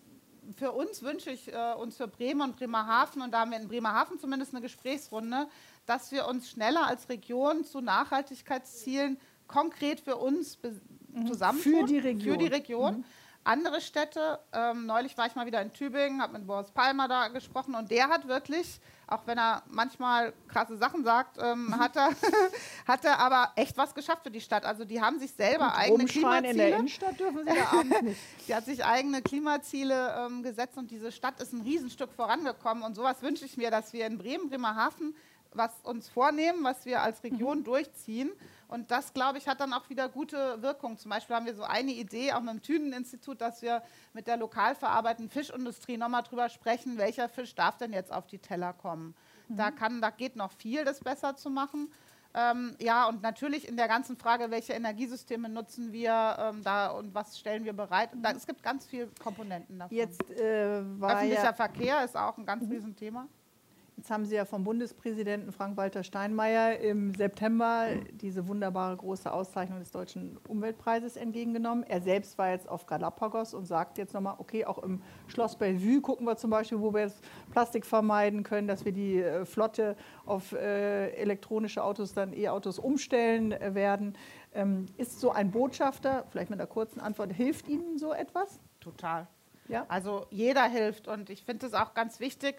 für uns wünsche ich äh, uns für Bremen und Bremerhaven, und da haben wir in Bremerhaven zumindest eine Gesprächsrunde, dass wir uns schneller als Region zu Nachhaltigkeitszielen konkret für uns be- zusammentun. Mhm. Für die Region. Mhm. Für die Region. Andere Städte, ähm, neulich war ich mal wieder in Tübingen, habe mit Boris Palmer da gesprochen und der hat wirklich, auch wenn er manchmal krasse Sachen sagt, ähm, hat, er, hat er aber echt was geschafft für die Stadt. Also die haben sich selber eigene rumschreien in der Klimaziele. Innenstadt dürfen Sie abends nicht. Die hat sich eigene Klimaziele ähm, gesetzt und diese Stadt ist ein Riesenstück vorangekommen. Und sowas wünsche ich mir, dass wir in Bremen, Bremerhaven was uns vornehmen, was wir als Region durchziehen. Und das, glaube ich, hat dann auch wieder gute Wirkung. Zum Beispiel haben wir so eine Idee, auch mit dem Thünen-Institut, dass wir mit der lokal verarbeitenden Fischindustrie nochmal drüber sprechen, welcher Fisch darf denn jetzt auf die Teller kommen. Da, kann, da geht noch viel, das besser zu machen. Ähm, ja, und natürlich in der ganzen Frage, welche Energiesysteme nutzen wir ähm, da und was stellen wir bereit. Da, es gibt ganz viele Komponenten davon. Jetzt, äh, Öffentlicher ja, Verkehr ist auch ein ganz Riesenthema. Jetzt haben Sie ja vom Bundespräsidenten Frank-Walter Steinmeier im September diese wunderbare große Auszeichnung des Deutschen Umweltpreises entgegengenommen. Er selbst war jetzt auf Galapagos und sagt jetzt nochmal, okay, auch im Schloss Bellevue gucken wir zum Beispiel, wo wir das Plastik vermeiden können, dass wir die äh, Flotte auf äh, elektronische Autos, dann E-Autos umstellen äh, werden. Ähm, ist so ein Botschafter, vielleicht mit einer kurzen Antwort, hilft Ihnen so etwas? Total. Ja. Also jeder hilft und ich finde es auch ganz wichtig,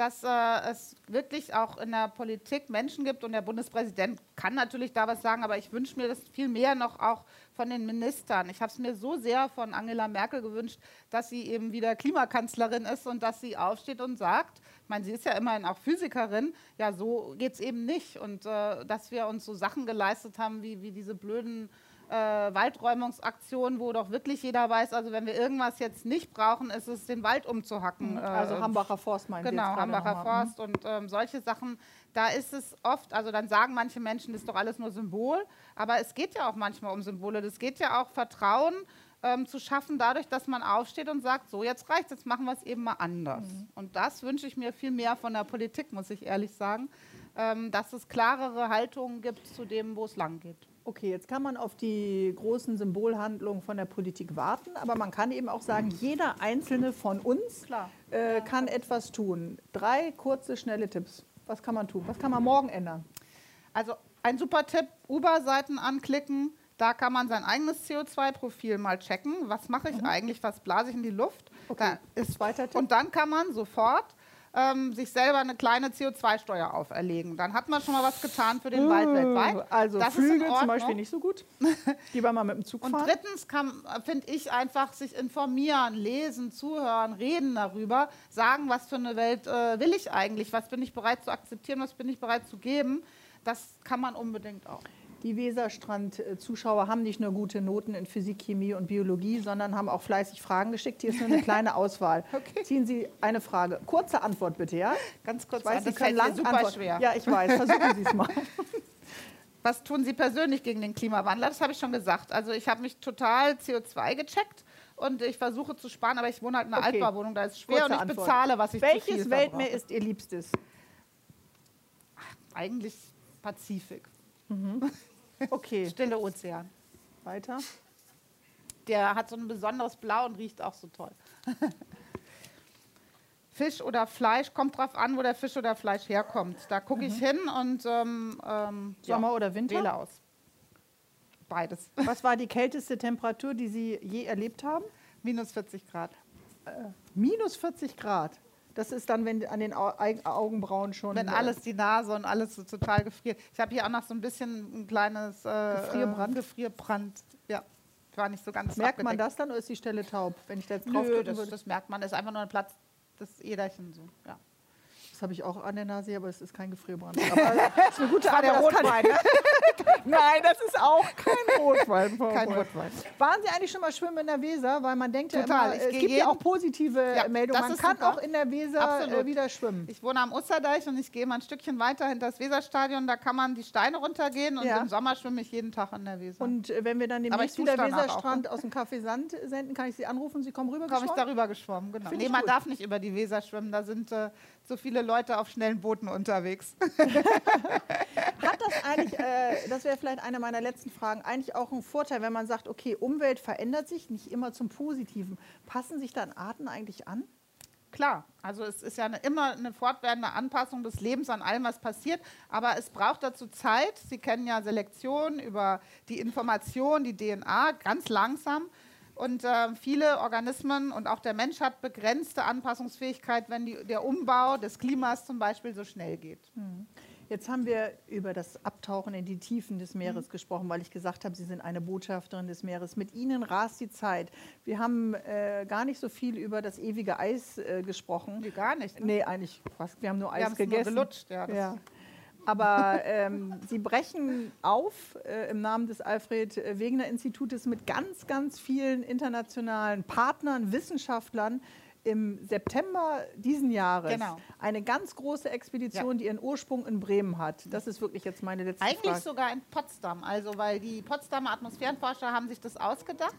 dass äh, es wirklich auch in der Politik Menschen gibt und der Bundespräsident kann natürlich da was sagen, aber ich wünsche mir das viel mehr noch auch von den Ministern. Ich habe es mir so sehr von Angela Merkel gewünscht, dass sie eben wieder Klimakanzlerin ist und dass sie aufsteht und sagt, ich meine, sie ist ja immerhin auch Physikerin, ja, so geht es eben nicht. Und äh, dass wir uns so Sachen geleistet haben, wie, wie diese blöden äh, Waldräumungsaktion, wo doch wirklich jeder weiß, also wenn wir irgendwas jetzt nicht brauchen, ist es, den Wald umzuhacken. Also Äh, Hambacher Forst meinen Sie Genau, jetzt gerade Hambacher. Forst und ähm, solche Sachen, da ist es oft, also dann sagen manche Menschen, das ist doch alles nur Symbol, aber es geht ja auch manchmal um Symbole. Das geht ja auch Vertrauen ähm, zu schaffen, dadurch, dass man aufsteht und sagt, so jetzt reicht, jetzt machen wir es eben mal anders. Mhm. Und das wünsche ich mir viel mehr von der Politik, muss ich ehrlich sagen, ähm, dass es klarere Haltungen gibt zu dem, wo es lang geht. Okay, jetzt kann man auf die großen Symbolhandlungen von der Politik warten, aber man kann eben auch sagen, jeder einzelne von uns äh, kann etwas tun. Drei kurze, schnelle Tipps. Was kann man tun? Was kann man morgen ändern? Also ein super Tipp, Uber-Seiten anklicken. Da kann man sein eigenes CO2-Profil mal checken. Was mache ich eigentlich? Was blase ich in die Luft? Mhm. Okay. Da ist Zweiter Tipp. Und dann kann man sofort ähm, sich selber eine kleine CO2-Steuer auferlegen. Dann hat man schon mal was getan für den Wald weltweit. Also Das Flüge zum. Beispiel nicht so gut. Lieber mal mit dem Zug Und fahren. drittens finde ich einfach sich informieren, lesen, zuhören, reden darüber, sagen, was für eine Welt äh, will ich eigentlich, was bin ich bereit zu akzeptieren, was bin ich bereit zu geben. Das kann man unbedingt auch. Die Weserstrand-Zuschauer haben nicht nur gute Noten in Physik, Chemie und Biologie, sondern haben auch fleißig Fragen geschickt. Hier ist nur eine kleine Auswahl. Okay. Ziehen Sie eine Frage. Kurze Antwort bitte, ja? Ganz kurz, Ich weiß, an, Sie das können lang super schwer. Ja, ich weiß. Versuchen Sie es mal. Was tun Sie persönlich gegen den Klimawandel? Das habe ich schon gesagt. Also ich habe mich total CO2 gecheckt und ich versuche zu sparen, aber ich wohne halt in einer Okay. Altbauwohnung, da ist es schwer Kurze und ich Antwort. bezahle, was ich zu viel Welches Weltmeer verbrauche. ist Ihr Liebstes? Eigentlich Pazifik, Okay, stille Ozean. weiter. Der hat so ein besonderes Blau und riecht auch so toll. Fisch oder Fleisch, kommt drauf an, wo der Fisch oder Fleisch herkommt. Da gucke ich hin und ähm, ähm, Sommer ja, oder Winter? wähle aus. Beides. Was war die kälteste Temperatur, die Sie je erlebt haben? Minus 40 Grad. Minus 40 Grad. Das ist dann, wenn an den Au Augenbrauen schon. Wenn äh, alles, die Nase und alles so total gefriert. Ich habe hier auch noch so ein bisschen ein kleines äh, Gefrierbrand? Äh, Gefrierbrand. Ja, war nicht so ganz Merkt man abgedeckt. das dann oder ist die Stelle taub, wenn ich da jetzt drauf Nö, das, würde? das merkt man. Das ist einfach nur ein Platz, das Äderchen so. Ja. Das habe ich auch an der Nase, aber es ist kein Gefrierbrand. Aber das ist eine gute war der das Rotwein, ne? Nein, das ist auch kein Rotwein. Kein. Rotwein. Waren Sie eigentlich schon mal schwimmen in der Weser? Weil man denkt Total. ja Ich immer, es gibt ja auch positive Ja, Meldungen. Man kann super. auch in der Weser Absolut. äh, wieder schwimmen. Ich wohne am Osterdeich und ich gehe mal ein Stückchen weiter hinter das Weserstadion. Da kann man die Steine runtergehen und Ja. im Sommer schwimme ich jeden Tag in der Weser. Und äh, wenn wir dann demnächst wieder Weserstrand aus dem Café Sand senden, kann ich Sie anrufen, Sie kommen rüber komme ich geschwommen? darüber geschwommen, genau. Finde Nee, man gut. darf nicht über die Weser schwimmen. Da sind äh, so viele Leute auf schnellen Booten unterwegs. Hat das eigentlich, äh, das wäre vielleicht eine meiner letzten Fragen, eigentlich auch einen Vorteil, wenn man sagt, okay, Umwelt verändert sich, nicht immer zum Positiven. Passen sich dann Arten eigentlich an? Klar, also es ist ja eine, immer eine fortwährende Anpassung des Lebens an allem, was passiert, aber es braucht dazu Zeit. Sie kennen ja Selektion über die Information, die DNA, ganz langsam. Und äh, viele Organismen und auch der Mensch hat begrenzte Anpassungsfähigkeit, wenn die, der Umbau des Klimas zum Beispiel so schnell geht. Jetzt haben wir über das Abtauchen in die Tiefen des Meeres Mhm. gesprochen, weil ich gesagt habe, Sie sind eine Botschafterin des Meeres. Mit Ihnen rast die Zeit. Wir haben äh, gar nicht so viel über das ewige Eis äh, gesprochen. Nee, gar nicht. Ne? Nee, eigentlich fast. Wir haben nur Wir Eis nur gegessen. gelutscht, ja, ja. Aber ähm, Sie brechen auf äh, im Namen des Alfred Wegener Institutes mit ganz, ganz vielen internationalen Partnern, Wissenschaftlern im September diesen Jahres Genau. eine ganz große Expedition, die ihren Ursprung in Bremen hat. Das ist wirklich jetzt meine letzte Eigentlich Frage. sogar in Potsdam, also weil die Potsdamer Atmosphärenforscher haben sich das ausgedacht.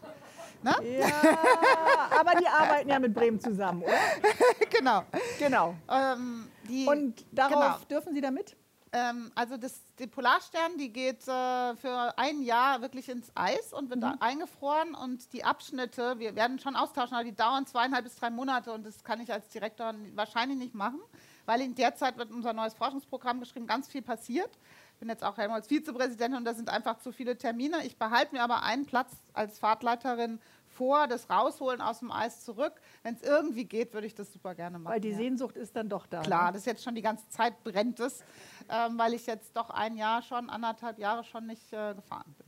Ne? Ja, aber die arbeiten ja mit Bremen zusammen, oder? genau. Genau. Ähm, die, Und darauf genau. dürfen Sie damit? Ähm, also das, die Polarstern, die geht äh, für ein Jahr wirklich ins Eis und wird da eingefroren und die Abschnitte, wir werden schon austauschen, aber die dauern zweieinhalb bis drei Monate und das kann ich als Direktor wahrscheinlich nicht machen, weil in der Zeit wird unser neues Forschungsprogramm geschrieben, ganz viel passiert. Ich bin jetzt auch Helmholtz Vizepräsidentin und da sind einfach zu viele Termine. Ich behalte mir aber einen Platz als Fahrtleiterin vor, das Rausholen aus dem Eis zurück. Wenn es irgendwie geht, würde ich das super gerne machen. Weil die ja. Sehnsucht ist dann doch da. Klar, ne? das ist jetzt schon die ganze Zeit brennt es, ähm, weil ich jetzt doch ein Jahr schon, anderthalb Jahre schon nicht äh, gefahren bin.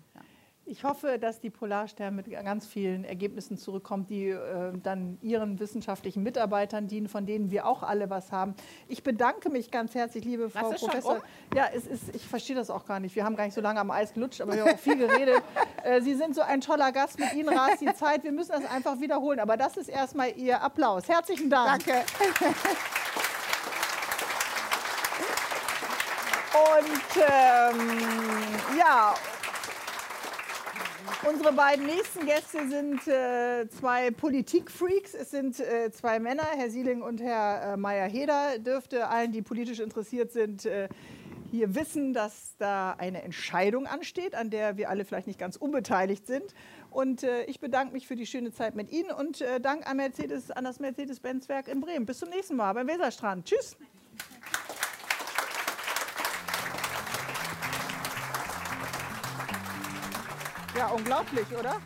Ich hoffe, dass die Polarstern mit ganz vielen Ergebnissen zurückkommt, die äh, dann Ihren wissenschaftlichen Mitarbeitern dienen, von denen wir auch alle was haben. Ich bedanke mich ganz herzlich, liebe Frau ist schon Professor. um? Ja, es ist, ich verstehe das auch gar nicht. Wir haben gar nicht so lange am Eis gelutscht, aber wir haben auch viel geredet. äh, Sie sind so ein toller Gast. Mit Ihnen rast die Zeit. Wir müssen das einfach wiederholen. Aber das ist erstmal Ihr Applaus. Herzlichen Dank. Danke. Und ähm, ja, unsere beiden nächsten Gäste sind äh, zwei Politikfreaks. Es sind äh, zwei Männer, Herr Sieling und Herr äh, Meyer-Heder. Dürfte allen, die politisch interessiert sind, äh, hier wissen, dass da eine Entscheidung ansteht, an der wir alle vielleicht nicht ganz unbeteiligt sind. Und äh, ich bedanke mich für die schöne Zeit mit Ihnen und äh, Dank an, Mercedes, an das Mercedes-Benz-Werk in Bremen. Bis zum nächsten Mal beim Weserstrand. Tschüss. Ja, unglaublich, oder?